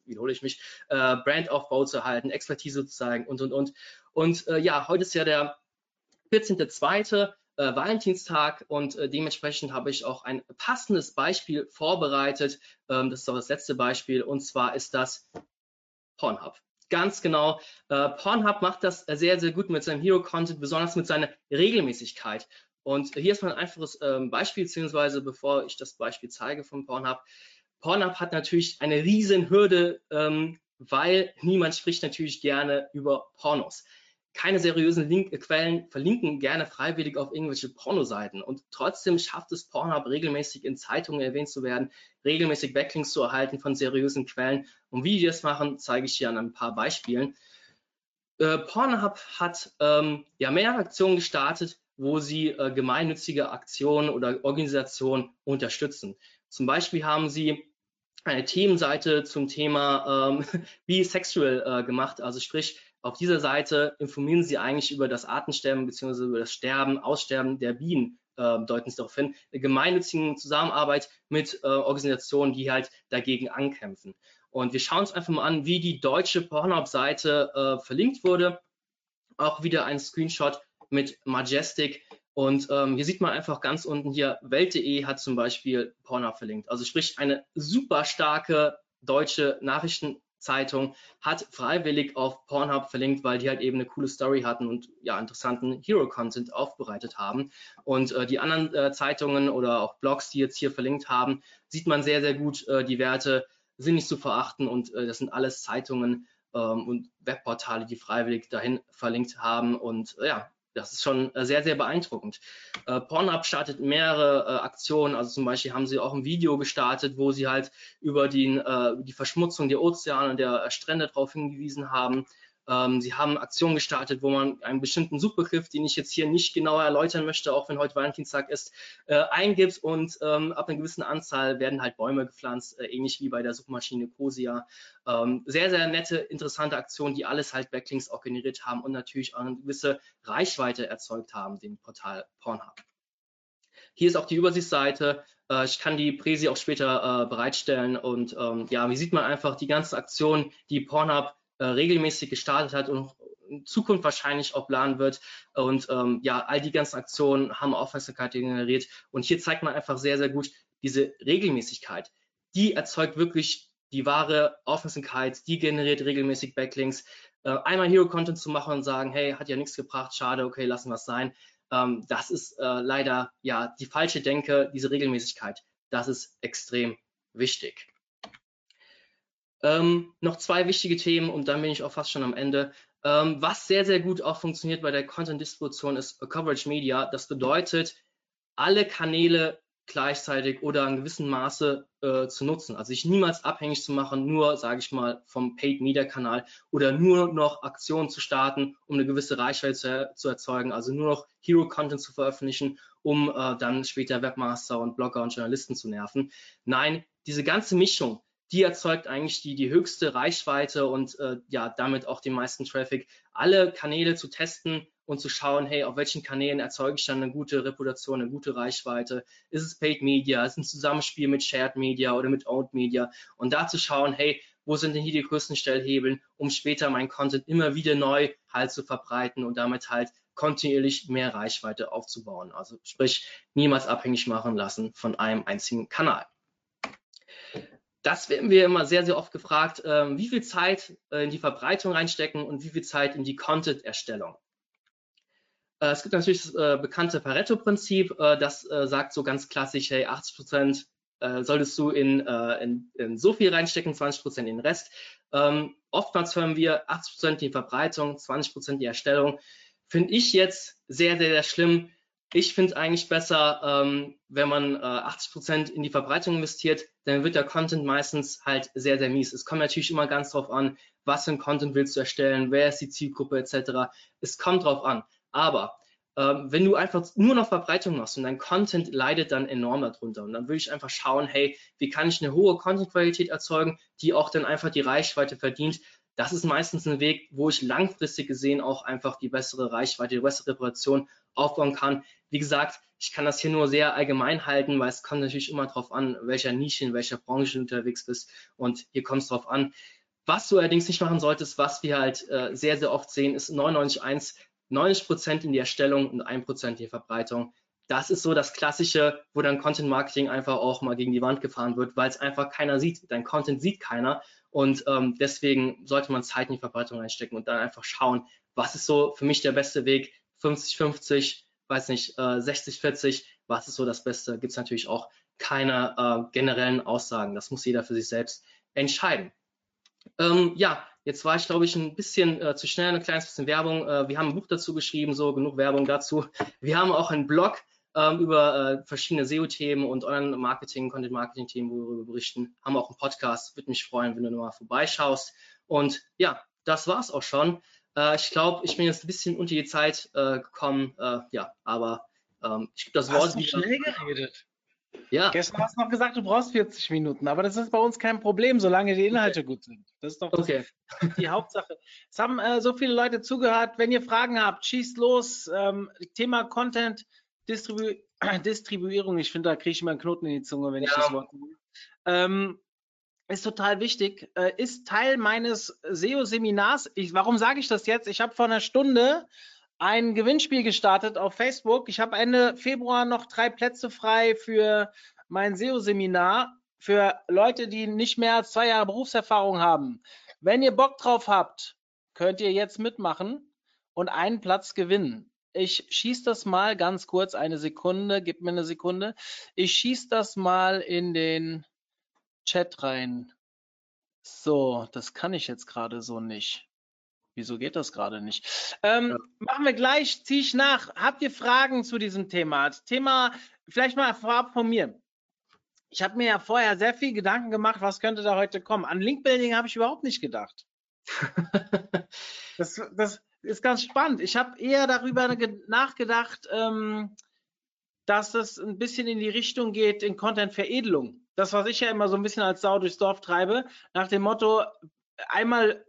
wiederhole ich mich, äh, Brandaufbau zu erhalten, Expertise zu zeigen und, und, und. Und ja, heute ist ja der 14.2 äh, Valentinstag und äh, dementsprechend habe ich auch ein passendes Beispiel vorbereitet. Ähm, das ist auch das letzte Beispiel und zwar ist das Pornhub. Ganz genau. Äh, Pornhub macht das sehr, sehr gut mit seinem Hero-Content, besonders mit seiner Regelmäßigkeit. Und hier ist mal ein einfaches ähm, Beispiel, beziehungsweise bevor ich das Beispiel zeige von Pornhub. Pornhub hat natürlich eine riesen Hürde, ähm, weil niemand spricht natürlich gerne über Pornos keine seriösen Link äh, Quellen verlinken gerne freiwillig auf irgendwelche Pornoseiten und trotzdem schafft es Pornhub regelmäßig in Zeitungen erwähnt zu werden, regelmäßig Backlinks zu erhalten von seriösen Quellen. Und wie die das machen, zeige ich hier an ein paar Beispielen. Äh, Pornhub hat ähm, ja mehrere Aktionen gestartet, wo sie äh, gemeinnützige Aktionen oder Organisationen unterstützen. Zum Beispiel haben sie eine Themenseite zum Thema ähm, Bisexual äh, gemacht, also sprich auf dieser Seite informieren Sie eigentlich über das Artensterben bzw. über das Sterben, Aussterben der Bienen, äh, deuten Sie darauf hin, eine gemeinnützige Zusammenarbeit mit äh, Organisationen, die halt dagegen ankämpfen. Und wir schauen uns einfach mal an, wie die deutsche Pornhub-Seite äh, verlinkt wurde. Auch wieder ein Screenshot mit Majestic. Und ähm, hier sieht man einfach ganz unten hier, Welt.de hat zum Beispiel Pornhub verlinkt. Also sprich eine super starke deutsche Nachrichten Zeitung hat freiwillig auf Pornhub verlinkt, weil die halt eben eine coole Story hatten und ja interessanten Hero-Content aufbereitet haben. Und äh, die anderen äh, Zeitungen oder auch Blogs, die jetzt hier verlinkt haben, sieht man sehr, sehr gut, äh, die Werte sind nicht zu verachten und äh, das sind alles Zeitungen ähm, und Webportale, die freiwillig dahin verlinkt haben. Und äh, ja, das ist schon äh, sehr, sehr beeindruckend. Äh, Pornhub startet mehrere äh, Aktionen, also zum Beispiel haben sie auch ein Video gestartet, wo sie halt über die, äh, die Verschmutzung der Ozeane und der Strände darauf hingewiesen haben. Ähm, sie haben Aktionen gestartet, wo man einen bestimmten Suchbegriff, den ich jetzt hier nicht genauer erläutern möchte, auch wenn heute Valentinstag ist, äh, eingibt und ähm, ab einer gewissen Anzahl werden halt Bäume gepflanzt, äh, ähnlich wie bei der Suchmaschine Cosia. Ähm, sehr, sehr nette, interessante Aktionen, die alles halt Backlinks auch generiert haben und natürlich auch eine gewisse Reichweite erzeugt haben, dem Portal Pornhub. Hier ist auch die Übersichtsseite. Äh, ich kann die Präsi auch später äh, bereitstellen und ähm, ja, wie sieht man einfach die ganzen Aktionen, die Pornhub äh, regelmäßig gestartet hat und in Zukunft wahrscheinlich auch planen wird. Und ähm, ja, all die ganzen Aktionen haben Aufmerksamkeit generiert. Und hier zeigt man einfach sehr, sehr gut diese Regelmäßigkeit. Die erzeugt wirklich die wahre Aufmerksamkeit, die generiert regelmäßig Backlinks. Äh, einmal Hero-Content zu machen und sagen, hey, hat ja nichts gebracht, schade, okay, lassen wir es sein. Ähm, das ist äh, leider ja die falsche Denke, diese Regelmäßigkeit. Das ist extrem wichtig. Ähm, noch zwei wichtige Themen und dann bin ich auch fast schon am Ende. Ähm, was sehr, sehr gut auch funktioniert bei der Content-Distribution ist Coverage Media. Das bedeutet, alle Kanäle gleichzeitig oder in gewissem Maße äh, zu nutzen. Also sich niemals abhängig zu machen, nur, sage ich mal, vom Paid Media Kanal oder nur noch Aktionen zu starten, um eine gewisse Reichweite zu, zu erzeugen, also nur noch Hero Content zu veröffentlichen, um äh, dann später Webmaster und Blogger und Journalisten zu nerven. Nein, diese ganze Mischung, die erzeugt eigentlich die, die höchste Reichweite und äh, ja, damit auch den meisten Traffic. Alle Kanäle zu testen und zu schauen, hey, auf welchen Kanälen erzeuge ich dann eine gute Reputation, eine gute Reichweite? Ist es Paid Media? Ist es ein Zusammenspiel mit Shared Media oder mit Owned Media? Und da zu schauen, hey, wo sind denn hier die größten Stellhebeln, um später meinen Content immer wieder neu halt zu verbreiten und damit halt kontinuierlich mehr Reichweite aufzubauen. Also sprich, niemals abhängig machen lassen von einem einzigen Kanal das werden wir immer sehr, sehr oft gefragt, äh, wie viel Zeit äh, in die Verbreitung reinstecken und wie viel Zeit in die Content-Erstellung. Äh, es gibt natürlich das äh, bekannte Pareto-Prinzip, äh, das äh, sagt so ganz klassisch, hey, 80 Prozent solltest du in, in, in, so viel reinstecken, 20 Prozent in den Rest. Ähm, oftmals hören wir 80 Prozent die Verbreitung, 20 Prozent die Erstellung. Finde ich jetzt sehr, sehr, sehr schlimm. Ich finde es eigentlich besser, ähm, wenn man äh, 80% in die Verbreitung investiert, dann wird der Content meistens halt sehr, sehr mies. Es kommt natürlich immer ganz drauf an, was für ein Content willst du erstellen, wer ist die Zielgruppe etc. Es kommt drauf an. Aber ähm, wenn du einfach nur noch Verbreitung machst und dein Content leidet dann enorm darunter. Und dann würde ich einfach schauen, hey, wie kann ich eine hohe Content-Qualität erzeugen, die auch dann einfach die Reichweite verdient, das ist meistens ein Weg, wo ich langfristig gesehen auch einfach die bessere Reichweite, die bessere Reputation aufbauen kann. Wie gesagt, ich kann das hier nur sehr allgemein halten, weil es kommt natürlich immer darauf an, welcher Nische, in welcher Branche du unterwegs bist. Und hier kommt es darauf an. Was du allerdings nicht machen solltest, was wir halt äh, sehr, sehr oft sehen, ist 99,1, 90 Prozent in die Erstellung und 1 Prozent in die Verbreitung. Das ist so das Klassische, wo dann Content Marketing einfach auch mal gegen die Wand gefahren wird, weil es einfach keiner sieht. Dein Content sieht keiner und ähm, deswegen sollte man Zeit in die Verbreitung einstecken und dann einfach schauen, was ist so für mich der beste Weg, 50-50, weiß nicht, äh, 60-40, was ist so das Beste? Gibt es natürlich auch keine äh, generellen Aussagen. Das muss jeder für sich selbst entscheiden. Ähm, ja, jetzt war ich, glaube ich, ein bisschen äh, zu schnell, ein kleines bisschen Werbung. Äh, wir haben ein Buch dazu geschrieben, so genug Werbung dazu. Wir haben auch einen Blog ähm, über äh, verschiedene SEO-Themen und Online-Marketing, Content-Marketing-Themen, wo wir berichten. Haben auch einen Podcast. Würde mich freuen, wenn du nochmal vorbeischaust. Und ja, das war's auch schon. Äh, ich glaube, ich bin jetzt ein bisschen unter die Zeit äh, gekommen. Äh, ja, aber ähm, ich gebe das Wort Hast du schnell geredet. Ja. Gestern hast du noch gesagt, du brauchst 40 Minuten, aber das ist bei uns kein Problem, solange die Inhalte okay. gut sind. Das ist doch okay. die Hauptsache. Es haben äh, so viele Leute zugehört. Wenn ihr Fragen habt, schießt los. Ähm, Thema Content, Distribu Distribuierung. Ich finde, da kriege ich immer einen Knoten in die Zunge, wenn ja. ich das Wort nehme. Ähm, ist total wichtig, äh, ist Teil meines SEO-Seminars. Warum sage ich das jetzt? Ich habe vor einer Stunde ein Gewinnspiel gestartet auf Facebook. Ich habe Ende Februar noch drei Plätze frei für mein SEO-Seminar für Leute, die nicht mehr als zwei Jahre Berufserfahrung haben. Wenn ihr Bock drauf habt, könnt ihr jetzt mitmachen und einen Platz gewinnen. Ich schieße das mal ganz kurz, eine Sekunde, gib mir eine Sekunde. Ich schieße das mal in den Chat rein. So, das kann ich jetzt gerade so nicht. Wieso geht das gerade nicht? Ähm, ja. Machen wir gleich, ziehe ich nach. Habt ihr Fragen zu diesem Thema? Thema, vielleicht mal vorab von mir. Ich habe mir ja vorher sehr viel Gedanken gemacht, was könnte da heute kommen. An Linkbuilding habe ich überhaupt nicht gedacht. das, das, ist ganz spannend. Ich habe eher darüber nachgedacht, ähm, dass es ein bisschen in die Richtung geht in Content-Veredelung. Das, was ich ja immer so ein bisschen als Sau durchs Dorf treibe, nach dem Motto, einmal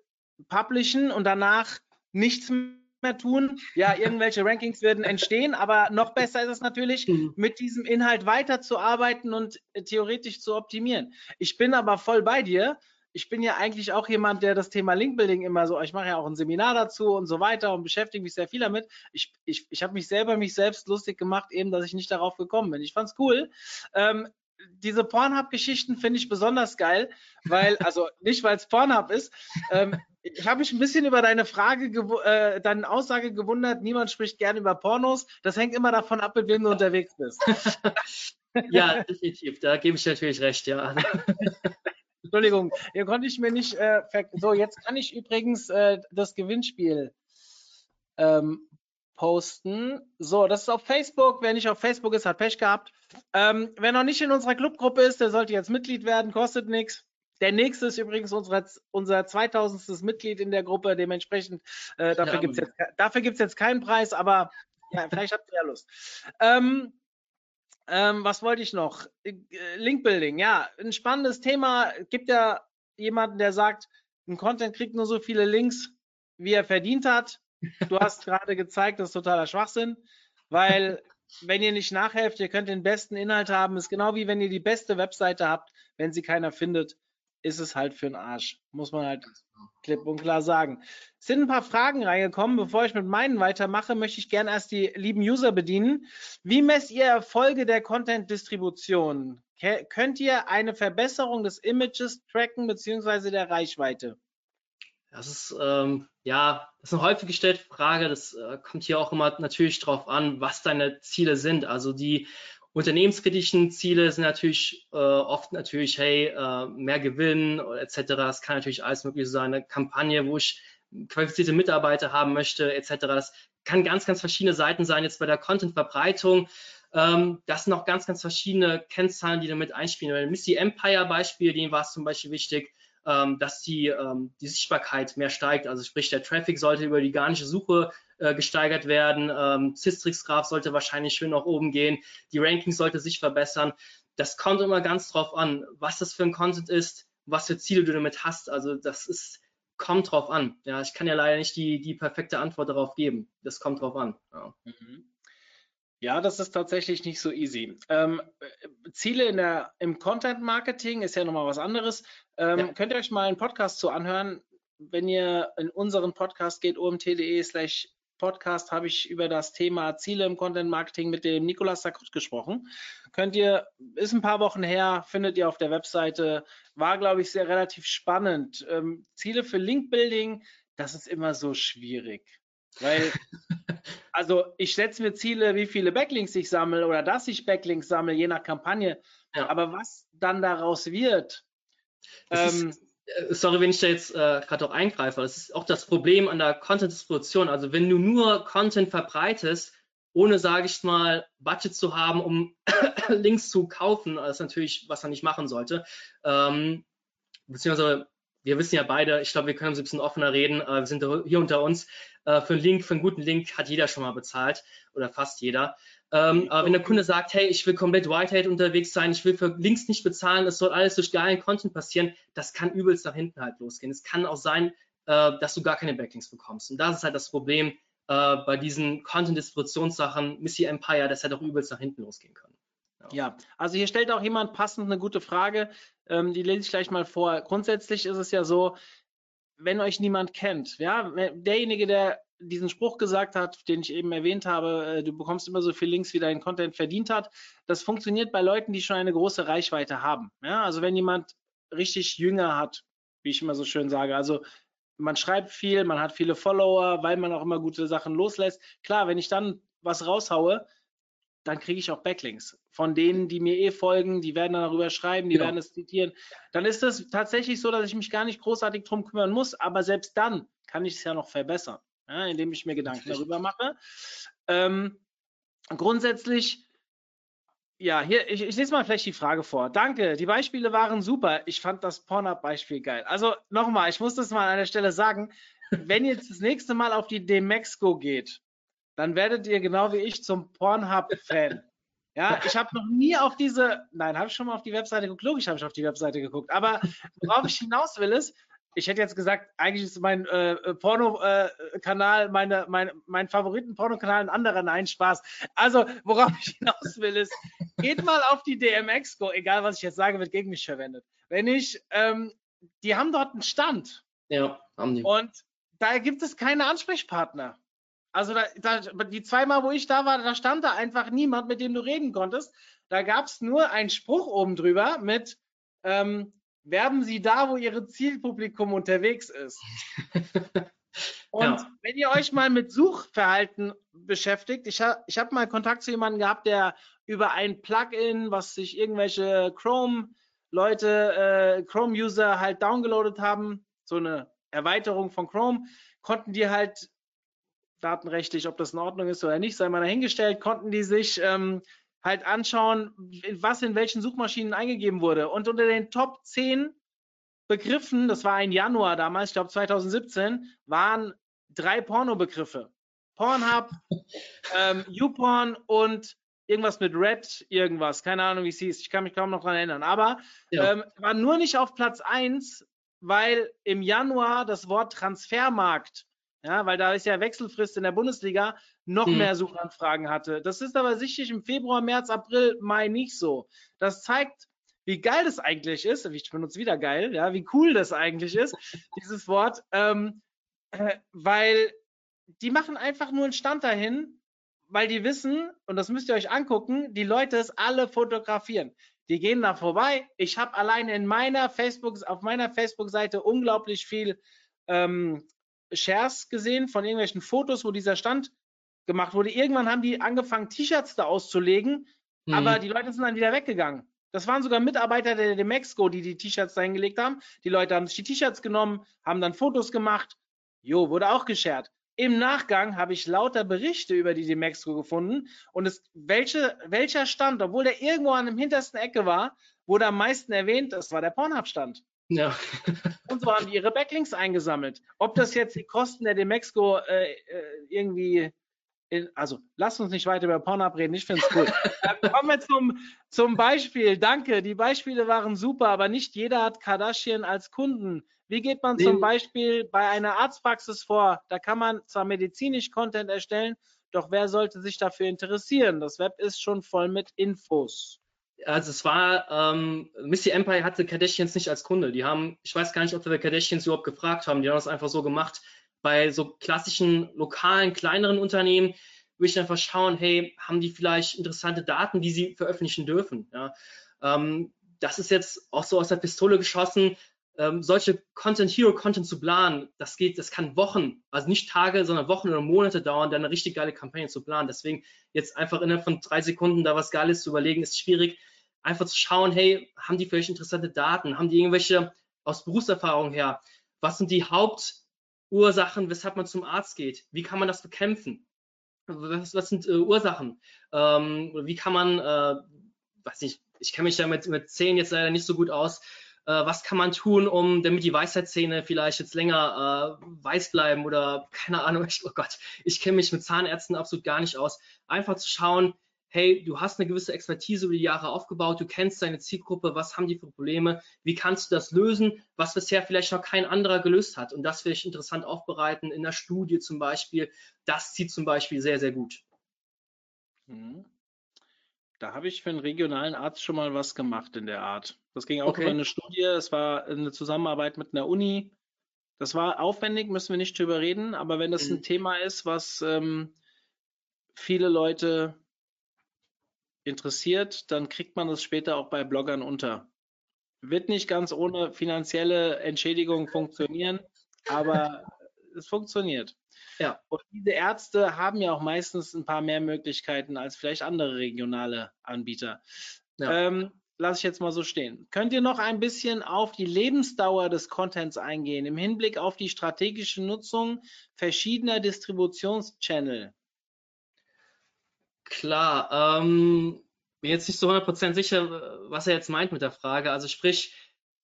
publishen und danach nichts mehr tun. Ja, irgendwelche Rankings werden entstehen, aber noch besser ist es natürlich, mhm. mit diesem Inhalt weiterzuarbeiten und äh, theoretisch zu optimieren. Ich bin aber voll bei dir ich bin ja eigentlich auch jemand, der das Thema Linkbuilding immer so, ich mache ja auch ein Seminar dazu und so weiter und beschäftige mich sehr viel damit. Ich, ich, ich habe mich selber mich selbst lustig gemacht, eben, dass ich nicht darauf gekommen bin. Ich fand's cool. Ähm, diese Pornhub-Geschichten finde ich besonders geil, weil, also nicht, weil es Pornhub ist. Ähm, ich habe mich ein bisschen über deine Frage, äh, deine Aussage gewundert, niemand spricht gerne über Pornos. Das hängt immer davon ab, mit wem du unterwegs bist. ja, definitiv, da gebe ich natürlich recht, ja. Entschuldigung, hier konnte ich mir nicht. Äh, so, jetzt kann ich übrigens äh, das Gewinnspiel ähm, posten. So, das ist auf Facebook. Wer nicht auf Facebook ist, hat Pech gehabt. Ähm, wer noch nicht in unserer Clubgruppe ist, der sollte jetzt Mitglied werden, kostet nichts. Der nächste ist übrigens unsere, unser 2000. Mitglied in der Gruppe. Dementsprechend, äh, dafür ja, gibt es jetzt, jetzt keinen Preis, aber ja, vielleicht habt ihr ja Lust. Ähm, ähm, was wollte ich noch? Äh, Linkbuilding, ja, ein spannendes Thema. Gibt ja jemanden, der sagt, ein Content kriegt nur so viele Links, wie er verdient hat. Du hast gerade gezeigt, das ist totaler Schwachsinn, weil wenn ihr nicht nachhelft, ihr könnt den besten Inhalt haben, ist genau wie wenn ihr die beste Webseite habt, wenn sie keiner findet, ist es halt für den Arsch. Muss man halt klipp und klar sagen. Es sind ein paar Fragen reingekommen. Bevor ich mit meinen weitermache, möchte ich gerne erst die lieben User bedienen. Wie messt ihr Erfolge der Content-Distribution? Könnt ihr eine Verbesserung des Images tracken bzw. der Reichweite? Das ist ähm, ja, das ist eine häufig gestellte Frage. Das äh, kommt hier auch immer natürlich drauf an, was deine Ziele sind. Also die unternehmenskritischen Ziele sind natürlich äh, oft natürlich, hey, äh, mehr Gewinn etc. Das kann natürlich alles mögliche sein. Eine Kampagne, wo ich qualifizierte Mitarbeiter haben möchte etc. Das kann ganz, ganz verschiedene Seiten sein. Jetzt bei der Content-Verbreitung, ähm, das sind auch ganz, ganz verschiedene Kennzahlen, die damit einspielen. Bei Missy Empire Beispiel, dem war es zum Beispiel wichtig, ähm, dass die, ähm, die Sichtbarkeit mehr steigt. Also sprich, der Traffic sollte über die organische Suche äh, gesteigert werden. Ähm, Cistrix-Graph sollte wahrscheinlich schön nach oben gehen. Die Rankings sollte sich verbessern. Das kommt immer ganz drauf an, was das für ein Content ist, was für Ziele du damit hast. Also das ist, kommt drauf an. Ja, ich kann ja leider nicht die, die perfekte Antwort darauf geben. Das kommt drauf an. Ja. Mhm. Ja, das ist tatsächlich nicht so easy. Ähm, Ziele in der, im Content Marketing ist ja nochmal was anderes. Ähm, ja. Könnt ihr euch mal einen Podcast zu anhören? Wenn ihr in unseren Podcast geht, omt.de slash Podcast, habe ich über das Thema Ziele im Content Marketing mit dem Nikolas Sakut gesprochen. Könnt ihr, ist ein paar Wochen her, findet ihr auf der Webseite, war, glaube ich, sehr relativ spannend. Ähm, Ziele für Link Building, das ist immer so schwierig. Weil, also ich setze mir Ziele, wie viele Backlinks ich sammle oder dass ich Backlinks sammle, je nach Kampagne. Ja. Aber was dann daraus wird. Ähm, ist, sorry, wenn ich da jetzt äh, gerade auch eingreife, das ist auch das Problem an der Content-Distribution. Also wenn du nur Content verbreitest, ohne, sage ich mal, Budget zu haben, um Links zu kaufen, das ist natürlich, was man nicht machen sollte. Ähm, beziehungsweise wir wissen ja beide, ich glaube, wir können uns ein bisschen offener reden, äh, wir sind hier unter uns. Äh, für einen Link, für einen guten Link hat jeder schon mal bezahlt oder fast jeder. Ähm, aber wenn der Kunde sagt, hey, ich will komplett Whitehead unterwegs sein, ich will für Links nicht bezahlen, es soll alles durch geilen Content passieren, das kann übelst nach hinten halt losgehen. Es kann auch sein, äh, dass du gar keine Backlinks bekommst. Und das ist halt das Problem äh, bei diesen Content-Distributionssachen, Missy Empire, das hätte auch übelst nach hinten losgehen können. Ja, also hier stellt auch jemand passend eine gute Frage. Ähm, die lese ich gleich mal vor. Grundsätzlich ist es ja so, wenn euch niemand kennt, ja, derjenige, der diesen Spruch gesagt hat, den ich eben erwähnt habe, äh, du bekommst immer so viel Links, wie dein Content verdient hat, das funktioniert bei Leuten, die schon eine große Reichweite haben. Ja, also wenn jemand richtig jünger hat, wie ich immer so schön sage. Also man schreibt viel, man hat viele Follower, weil man auch immer gute Sachen loslässt. Klar, wenn ich dann was raushaue, dann kriege ich auch Backlinks von denen, die mir eh folgen, die werden darüber schreiben, die Ja. werden es zitieren. Dann ist es tatsächlich so, dass ich mich gar nicht großartig drum kümmern muss, aber selbst dann kann ich es ja noch verbessern, ja, indem ich mir Gedanken darüber mache. Ähm, grundsätzlich, ja, hier, ich, ich lese mal vielleicht die Frage vor. Danke, die Beispiele waren super. Ich fand das Pornhub-Beispiel geil. Also nochmal, ich muss das mal an der Stelle sagen. Wenn ihr jetzt das nächste Mal auf die Demexco geht, dann werdet ihr genau wie ich zum Pornhub-Fan. Ja, ich habe noch nie auf diese, nein, habe ich schon mal auf die Webseite geguckt, logisch habe ich auf die Webseite geguckt, aber worauf ich hinaus will ist, ich hätte jetzt gesagt, eigentlich ist mein äh, Porno-Kanal, meine, mein, mein Favoriten-Porno-Kanal ein anderer, nein, Spaß. Also, worauf ich hinaus will ist, geht mal auf die DMX-Go, egal was ich jetzt sage, wird gegen mich verwendet. Wenn ich, ähm, die haben dort einen Stand, Ja, haben die. und da gibt es keine Ansprechpartner. Also da, da, die zweimal, wo ich da war, da stand da einfach niemand, mit dem du reden konntest. Da gab es nur einen Spruch oben drüber mit ähm, werben Sie da, wo Ihre Zielpublikum unterwegs ist. Und Ja. wenn ihr euch mal mit Suchverhalten beschäftigt, ich habe ich hab mal Kontakt zu jemandem gehabt, der über ein Plugin, was sich irgendwelche Chrome-Leute, äh, Chrome-User halt downgeloadet haben, so eine Erweiterung von Chrome, konnten die halt datenrechtlich, ob das in Ordnung ist oder nicht, sei mal dahingestellt, konnten die sich ähm, halt anschauen, was in welchen Suchmaschinen eingegeben wurde. Und unter den Top 10 Begriffen, das war ein Januar damals, ich glaube 2017, waren drei Pornobegriffe. Pornhub, ähm, YouPorn und irgendwas mit Red, irgendwas. Keine Ahnung, wie es hieß. Ich kann mich kaum noch dran erinnern. Aber Ja. ähm, war nur nicht auf Platz 1, weil im Januar das Wort Transfermarkt, ja, weil da ist ja Wechselfrist in der Bundesliga, noch Hm. mehr Suchanfragen hatte. Das ist aber sicherlich im Februar, März, April, Mai nicht so. Das zeigt, wie geil das eigentlich ist. Ich benutze wieder geil, ja, wie cool das eigentlich ist, dieses Wort, ähm, äh, weil die machen einfach nur einen Stand dahin, weil die wissen, und das müsst ihr euch angucken, die Leute es alle fotografieren. Die gehen da vorbei. Ich habe allein in meiner Facebook, auf meiner Facebook-Seite unglaublich viel ähm, Shares gesehen von irgendwelchen Fotos, wo dieser Stand gemacht wurde. Irgendwann haben die angefangen, T-Shirts da auszulegen, Mhm. aber die Leute sind dann wieder weggegangen. Das waren sogar Mitarbeiter der Demexco, die die T-Shirts da hingelegt haben. Die Leute haben sich die T-Shirts genommen, haben dann Fotos gemacht. Jo, wurde auch geshared. Im Nachgang habe ich lauter Berichte über die Demexco gefunden und es, welche, welcher Stand, obwohl der irgendwo an dem hintersten Ecke war, wurde am meisten erwähnt, das war der Pornhub-Stand. ja. Und so haben die ihre Backlinks eingesammelt. Ob das jetzt die Kosten der Demexco äh, äh, irgendwie, also lasst uns nicht weiter über Pornhub reden, ich finde es cool. äh, kommen wir zum, zum Beispiel. Danke, die Beispiele waren super, aber nicht jeder hat Kardashian als Kunden. Wie geht man zum Nee. Beispiel bei einer Arztpraxis vor? Da kann man zwar medizinisch Content erstellen, doch wer sollte sich dafür interessieren? Das Web ist schon voll mit Infos. Also es war, ähm, Missy Empire hatte Kardashians nicht als Kunde. Die haben, ich weiß gar nicht, ob wir Kardashians überhaupt gefragt haben. Die haben das einfach so gemacht. Bei so klassischen, lokalen, kleineren Unternehmen würde ich einfach schauen, hey, haben die vielleicht interessante Daten, die sie veröffentlichen dürfen? Ja? Ähm, das ist jetzt auch so aus der Pistole geschossen. Ähm, solche Content Hero Content zu planen, das geht, das kann Wochen, also nicht Tage, sondern Wochen oder Monate dauern, dann eine richtig geile Kampagne zu planen. Deswegen jetzt einfach innerhalb von drei Sekunden da was Geiles zu überlegen, ist schwierig. Einfach zu schauen, hey, haben die vielleicht interessante Daten? Haben die irgendwelche aus Berufserfahrung her? Was sind die Hauptursachen, weshalb man zum Arzt geht? Wie kann man das bekämpfen? Was, was sind äh, Ursachen? Ähm, wie kann man, äh, weiß nicht, ich kenne mich da mit, mit Zähnen jetzt leider nicht so gut aus. Äh, was kann man tun, um damit die Weisheitszähne vielleicht jetzt länger äh, weiß bleiben oder keine Ahnung, ich, oh Gott, ich kenne mich mit Zahnärzten absolut gar nicht aus. Einfach zu schauen, hey, du hast eine gewisse Expertise über die Jahre aufgebaut, du kennst deine Zielgruppe, was haben die für Probleme, wie kannst du das lösen, was bisher vielleicht noch kein anderer gelöst hat und das vielleicht interessant aufbereiten in der Studie zum Beispiel. Das zieht zum Beispiel sehr, sehr gut. Mhm. Da habe ich für einen regionalen Arzt schon mal was gemacht in der Art. Das ging auch Okay. über eine Studie, es war eine Zusammenarbeit mit einer Uni. Das war aufwendig, müssen wir nicht drüber reden, aber wenn das Mhm. ein Thema ist, was ähm, viele Leute interessiert, dann kriegt man das später auch bei Bloggern unter. Wird nicht ganz ohne finanzielle Entschädigung funktionieren, aber es funktioniert. Ja. Und diese Ärzte haben ja auch meistens ein paar mehr Möglichkeiten als vielleicht andere regionale Anbieter. Ja. Ähm, lasse ich jetzt mal so stehen. Könnt ihr noch ein bisschen auf die Lebensdauer des Contents eingehen im Hinblick auf die strategische Nutzung verschiedener Distributionschannel? Klar, ähm, bin jetzt nicht so 100% sicher, was er jetzt meint mit der Frage. Also sprich,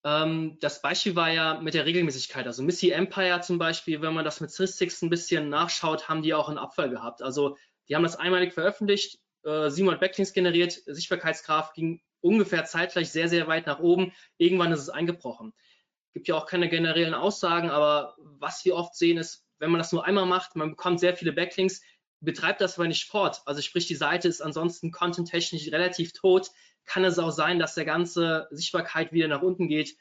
ähm, das Beispiel war ja mit der Regelmäßigkeit. Also Missy Empire zum Beispiel, wenn man das mit Statistics ein bisschen nachschaut, haben die auch einen Abfall gehabt. Also die haben das einmalig veröffentlicht, äh, 700 Backlinks generiert, Sichtbarkeitsgraph ging ungefähr zeitgleich sehr, sehr weit nach oben. Irgendwann ist es eingebrochen. Gibt ja auch keine generellen Aussagen, aber was wir oft sehen ist, wenn man das nur einmal macht, man bekommt sehr viele Backlinks, betreibt das aber nicht fort. Also sprich, die Seite ist ansonsten content-technisch relativ tot. Kann es auch sein, dass der ganze Sichtbarkeit wieder nach unten geht.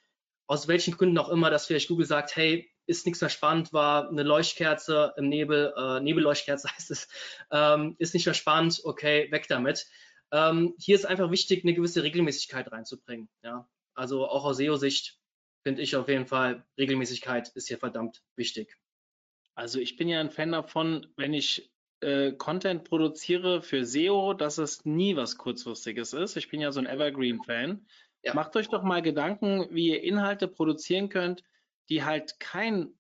Aus welchen Gründen auch immer, dass vielleicht Google sagt, hey, ist nichts mehr spannend, war eine Leuchtkerze im Nebel, äh, Nebelleuchtkerze heißt es, ähm, ist nicht mehr spannend, okay, weg damit. Ähm, hier ist einfach wichtig, eine gewisse Regelmäßigkeit reinzubringen. Ja? Also auch aus SEO-Sicht finde ich auf jeden Fall, Regelmäßigkeit ist hier verdammt wichtig. Also ich bin ja ein Fan davon, wenn ich äh, Content produziere für SEO, dass es nie was Kurzfristiges ist. Ich bin ja so ein Evergreen-Fan. Ja. Macht euch doch mal Gedanken, wie ihr Inhalte produzieren könnt, die halt kein,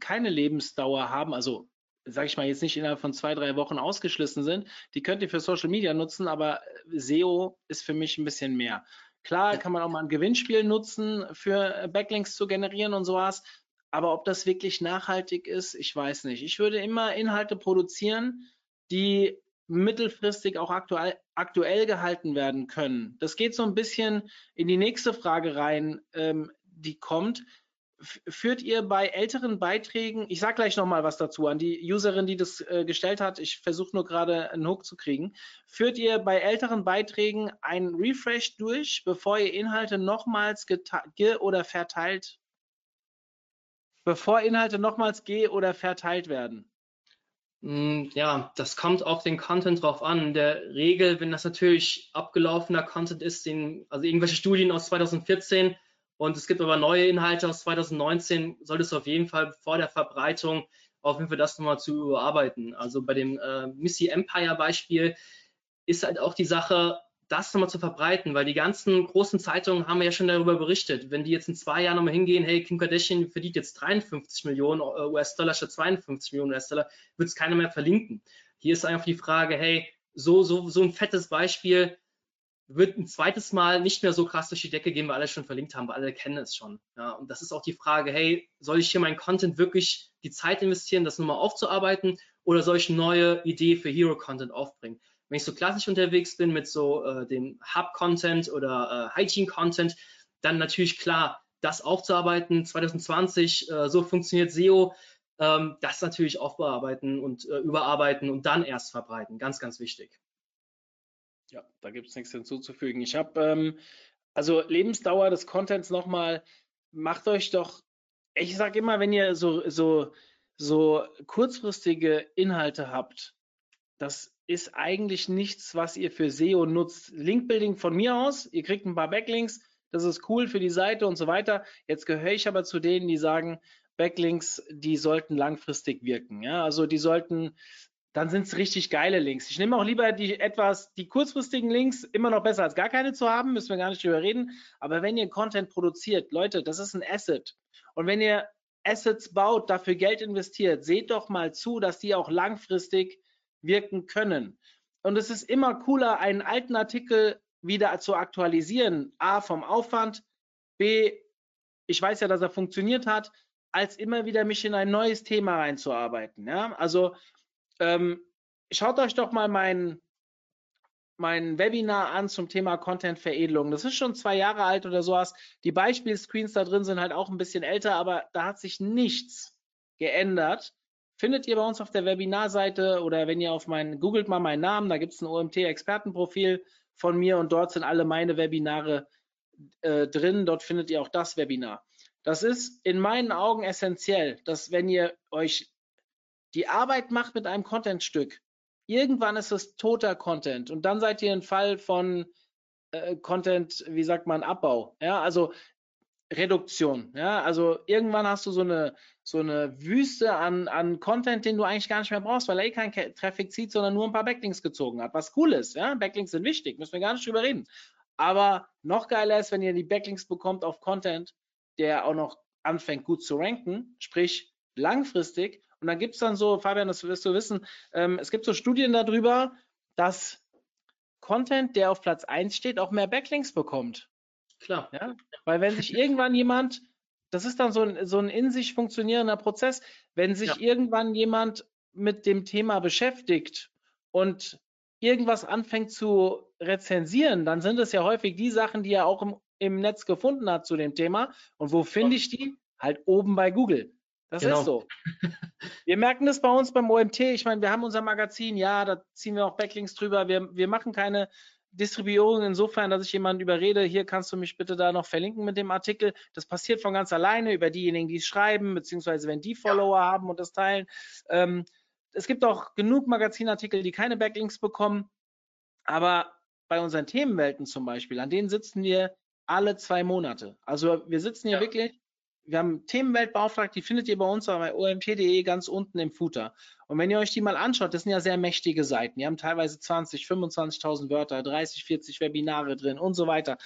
keine Lebensdauer haben. Also sage ich mal, jetzt nicht innerhalb von zwei, drei Wochen ausgeschlossen sind. Die könnt ihr für Social Media nutzen, aber SEO ist für mich ein bisschen mehr. Klar, kann man auch mal ein Gewinnspiel nutzen, für Backlinks zu generieren und sowas. Aber ob das wirklich nachhaltig ist, ich weiß nicht. Ich würde immer Inhalte produzieren, die mittelfristig auch aktuell, aktuell gehalten werden können. Das geht so ein bisschen in die nächste Frage rein, ähm, die kommt. Führt ihr bei älteren Beiträgen, ich sage gleich nochmal was dazu an die Userin, die das äh, gestellt hat, ich versuche nur gerade einen Hook zu kriegen, führt ihr bei älteren Beiträgen einen Refresh durch, bevor ihr Inhalte nochmals ge oder verteilt bevor Inhalte nochmals ge- oder verteilt werden? Mm, Ja, das kommt auf den Content drauf an. In der Regel, wenn das natürlich abgelaufener Content ist, den, also irgendwelche Studien aus 2014 und es gibt aber neue Inhalte aus 2019, solltest du auf jeden Fall vor der Verbreitung auf jeden Fall das nochmal zu überarbeiten. Also bei dem äh, Missy Empire Beispiel ist halt auch die Sache, das nochmal zu verbreiten, weil die ganzen großen Zeitungen haben ja schon darüber berichtet. Wenn die jetzt in zwei Jahren nochmal hingehen, hey, Kim Kardashian verdient jetzt 53 Millionen US-Dollar statt 52 Millionen US-Dollar, wird es keiner mehr verlinken. Hier ist einfach die Frage, hey, so, so, so ein fettes Beispiel wird ein zweites Mal nicht mehr so krass durch die Decke gehen, weil alle schon verlinkt haben, weil alle kennen es schon. Ja, und das ist auch die Frage, hey, soll ich hier meinen Content wirklich die Zeit investieren, das nochmal aufzuarbeiten oder soll ich eine neue Idee für Hero-Content aufbringen? Wenn ich so klassisch unterwegs bin mit so äh, dem Hub-Content oder äh, Hygiene-Content, dann natürlich klar, das aufzuarbeiten. 2020, äh, so funktioniert SEO, ähm, das natürlich aufbearbeiten und äh, überarbeiten und dann erst verbreiten. Ganz, ganz wichtig. Ja, da gibt es nichts hinzuzufügen. Ich habe, ähm, also Lebensdauer des Contents nochmal, macht euch doch, ich sage immer, wenn ihr so, so, so kurzfristige Inhalte habt, das ist eigentlich nichts, was ihr für SEO nutzt. Linkbuilding von mir aus, ihr kriegt ein paar Backlinks, das ist cool für die Seite und so weiter. Jetzt gehöre ich aber zu denen, die sagen, Backlinks, die sollten langfristig wirken. Ja, also die sollten, dann sind es richtig geile Links. Ich nehme auch lieber die etwas, die kurzfristigen Links, immer noch besser als gar keine zu haben, müssen wir gar nicht drüber reden. Aber wenn ihr Content produziert, Leute, das ist ein Asset. Und wenn ihr Assets baut, dafür Geld investiert, seht doch mal zu, dass die auch langfristig wirken können. Und es ist immer cooler, einen alten Artikel wieder zu aktualisieren. A, vom Aufwand. B, ich weiß ja, dass er funktioniert hat, als immer wieder mich in ein neues Thema reinzuarbeiten. Ja? Also ähm, schaut euch doch mal mein, mein Webinar an zum Thema Content-Veredelung. Das ist schon zwei Jahre alt oder sowas. Die Beispielscreens da drin sind halt auch ein bisschen älter, aber da hat sich nichts geändert. Findet ihr bei uns auf der Webinarseite oder wenn ihr auf meinen, googelt mal meinen Namen, da gibt es ein OMT-Expertenprofil von mir und dort sind alle meine Webinare äh, drin. Dort findet ihr auch das Webinar. Das ist in meinen Augen essentiell, dass wenn ihr euch die Arbeit macht mit einem Contentstück, irgendwann ist es toter Content und dann seid ihr ein Fall von äh, Content, wie sagt man, Abbau. Ja, also Reduktion. Ja, also irgendwann hast du so eine, so eine Wüste an, an Content, den du eigentlich gar nicht mehr brauchst, weil er eh keinen Ke- Traffic zieht, sondern nur ein paar Backlinks gezogen hat. Was cool ist, ja. Backlinks sind wichtig, müssen wir gar nicht drüber reden. Aber noch geiler ist, wenn ihr die Backlinks bekommt auf Content, der auch noch anfängt gut zu ranken, sprich langfristig. Und dann gibt es dann so, Fabian, das wirst du wissen, ähm, es gibt so Studien darüber, dass Content, der auf Platz 1 steht, auch mehr Backlinks bekommt. Klar. Ja? Weil wenn sich irgendwann jemand, das ist dann so ein, so ein in sich funktionierender Prozess, wenn sich Ja. irgendwann jemand mit dem Thema beschäftigt und irgendwas anfängt zu rezensieren, dann sind es ja häufig die Sachen, die er auch im, im Netz gefunden hat zu dem Thema. Und wo finde ich die? Halt oben bei Google. Das Genau. ist so. Wir merken das bei uns beim OMT. Ich meine, wir haben unser Magazin, ja, da ziehen wir auch Backlinks drüber. Wir, wir machen keine Distribuierung insofern, dass ich jemanden überrede, hier kannst du mich bitte da noch verlinken mit dem Artikel. Das passiert von ganz alleine über diejenigen, die es schreiben, beziehungsweise wenn die Follower haben und das teilen. Ähm, es gibt auch genug Magazinartikel, die keine Backlinks bekommen. Aber bei unseren Themenwelten zum Beispiel, an denen sitzen wir alle zwei Monate. Also wir sitzen hier Ja. wirklich, wir haben Themenwelt beauftragt, die findet ihr bei uns bei omt.de ganz unten im Footer. Und wenn ihr euch die mal anschaut, das sind ja sehr mächtige Seiten. Die haben teilweise 20, 25.000 Wörter, 30, 40 Webinare drin und so weiter.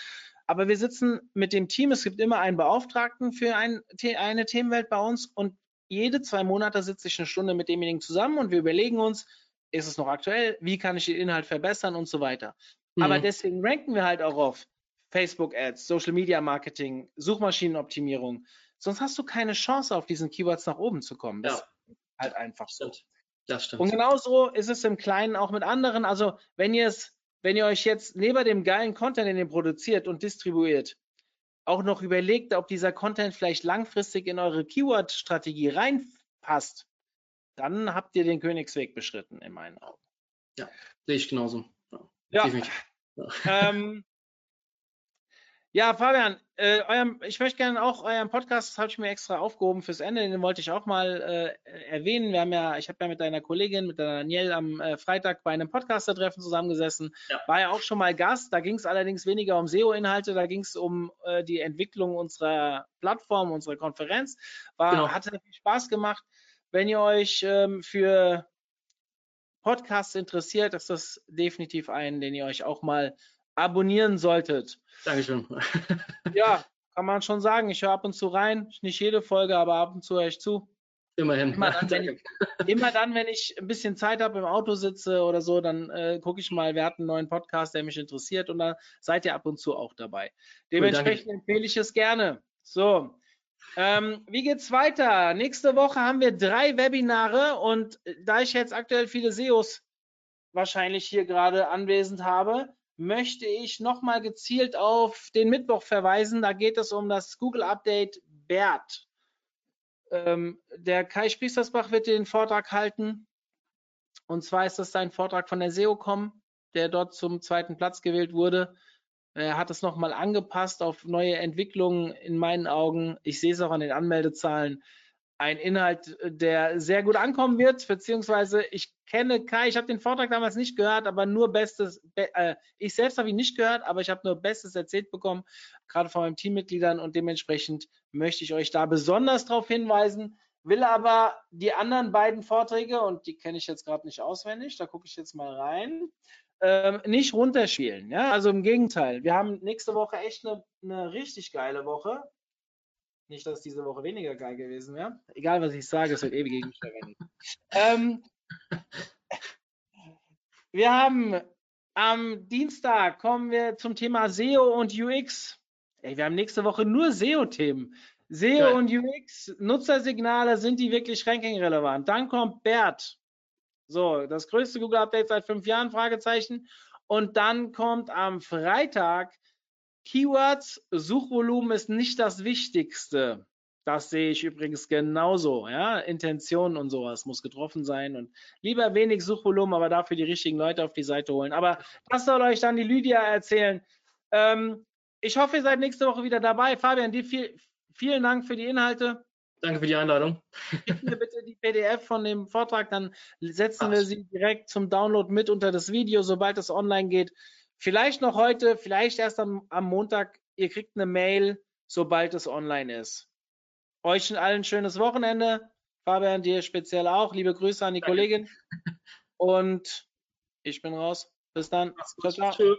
Aber wir sitzen mit dem Team, es gibt immer einen Beauftragten für ein, eine Themenwelt bei uns und jede zwei Monate sitze ich eine Stunde mit demjenigen zusammen und wir überlegen uns, ist es noch aktuell, wie kann ich den Inhalt verbessern und so weiter. Aber Mhm. deswegen ranken wir halt auch auf Facebook Ads, Social Media Marketing, Suchmaschinenoptimierung. Sonst hast du keine Chance, auf diesen Keywords nach oben zu kommen. Das Ja. ist halt einfach so. Stimmt. Das stimmt. Und genauso ist es im Kleinen auch mit anderen. Also wenn ihr es, wenn ihr euch jetzt neben dem geilen Content, den ihr produziert und distribuiert, auch noch überlegt, ob dieser Content vielleicht langfristig in eure Keyword-Strategie reinpasst, dann habt ihr den Königsweg beschritten, in meinen Augen. Sehe ich genauso. Ja. Ja. Ähm, ja, Fabian, äh, eurem, ich möchte gerne auch euren Podcast, das habe ich mir extra aufgehoben fürs Ende, den wollte ich auch mal äh, erwähnen. Wir haben ja, ich habe ja mit deiner Kollegin, mit der Danielle am äh, Freitag bei einem Podcaster-Treffen zusammengesessen. Ja. War ja auch schon mal Gast. Da ging es allerdings weniger um SEO-Inhalte, da ging es um äh, die Entwicklung unserer Plattform, unserer Konferenz. War, Genau. Hat sehr viel Spaß gemacht. Wenn ihr euch ähm, für Podcasts interessiert, ist das definitiv ein, den ihr euch auch mal abonnieren solltet. Dankeschön. Ja, kann man schon sagen. Ich höre ab und zu rein. Nicht jede Folge, aber ab und zu höre ich zu. Immerhin. Immer dann, wenn ich, immer dann, wenn ich ein bisschen Zeit habe, im Auto sitze oder so, dann äh, gucke ich mal, wer hat einen neuen Podcast, der mich interessiert und dann seid ihr ab und zu auch dabei. Dementsprechend empfehle ich es gerne. So, ähm, wie geht's weiter? Nächste Woche haben wir drei Webinare und äh, da ich jetzt aktuell viele SEOs wahrscheinlich hier gerade anwesend habe, möchte ich nochmal gezielt auf den Mittwoch verweisen. Da geht es um das Google Update BERT. Ähm, der Kai Spriestersbach wird den Vortrag halten. Und zwar ist das sein Vortrag von der SEOCom, der dort zum zweiten Platz gewählt wurde. Er hat es nochmal angepasst auf neue Entwicklungen in meinen Augen. Ich sehe es auch an den Anmeldezahlen. Ein Inhalt, der sehr gut ankommen wird, beziehungsweise ich kenne Kai, ich habe den Vortrag damals nicht gehört, aber nur Bestes, be, äh, ich selbst habe ihn nicht gehört, aber ich habe nur Bestes erzählt bekommen, gerade von meinen Teammitgliedern und dementsprechend möchte ich euch da besonders darauf hinweisen, will aber die anderen beiden Vorträge, und die kenne ich jetzt gerade nicht auswendig, da gucke ich jetzt mal rein, ähm, nicht runterspielen. Ja? Also im Gegenteil, wir haben nächste Woche echt eine, eine richtig geile Woche. Nicht, dass diese Woche weniger geil gewesen wäre. Egal, was ich sage, es wird ewig gegen mich verwendet. ähm, wir haben am Dienstag kommen wir zum Thema SEO und UX. Ey, wir haben nächste Woche nur SEO-Themen. SEO Geil. und UX, Nutzersignale, sind die wirklich ranking-relevant? Dann kommt BERT. So, das größte Google-Update seit fünf Jahren, Fragezeichen. Und dann kommt am Freitag Keywords, Suchvolumen ist nicht das Wichtigste. Das sehe ich übrigens genauso. Ja? Intention und sowas muss getroffen sein und lieber wenig Suchvolumen, aber dafür die richtigen Leute auf die Seite holen. Aber das soll euch dann die Lydia erzählen. Ähm, ich hoffe, ihr seid nächste Woche wieder dabei. Fabian, dir viel, vielen Dank für die Inhalte. Danke für die Einladung. Gib mir bitte die PDF von dem Vortrag, dann setzen wir Ach. sie direkt zum Download mit unter das Video, sobald es online geht. Vielleicht noch heute, vielleicht erst am, am Montag. Ihr kriegt eine Mail sobald es online ist. Euch allen ein schönes Wochenende. Fabian, dir speziell auch. Liebe Grüße an die Danke. Kollegin. Und ich bin raus. Bis dann. Ciao, ciao. Tschö.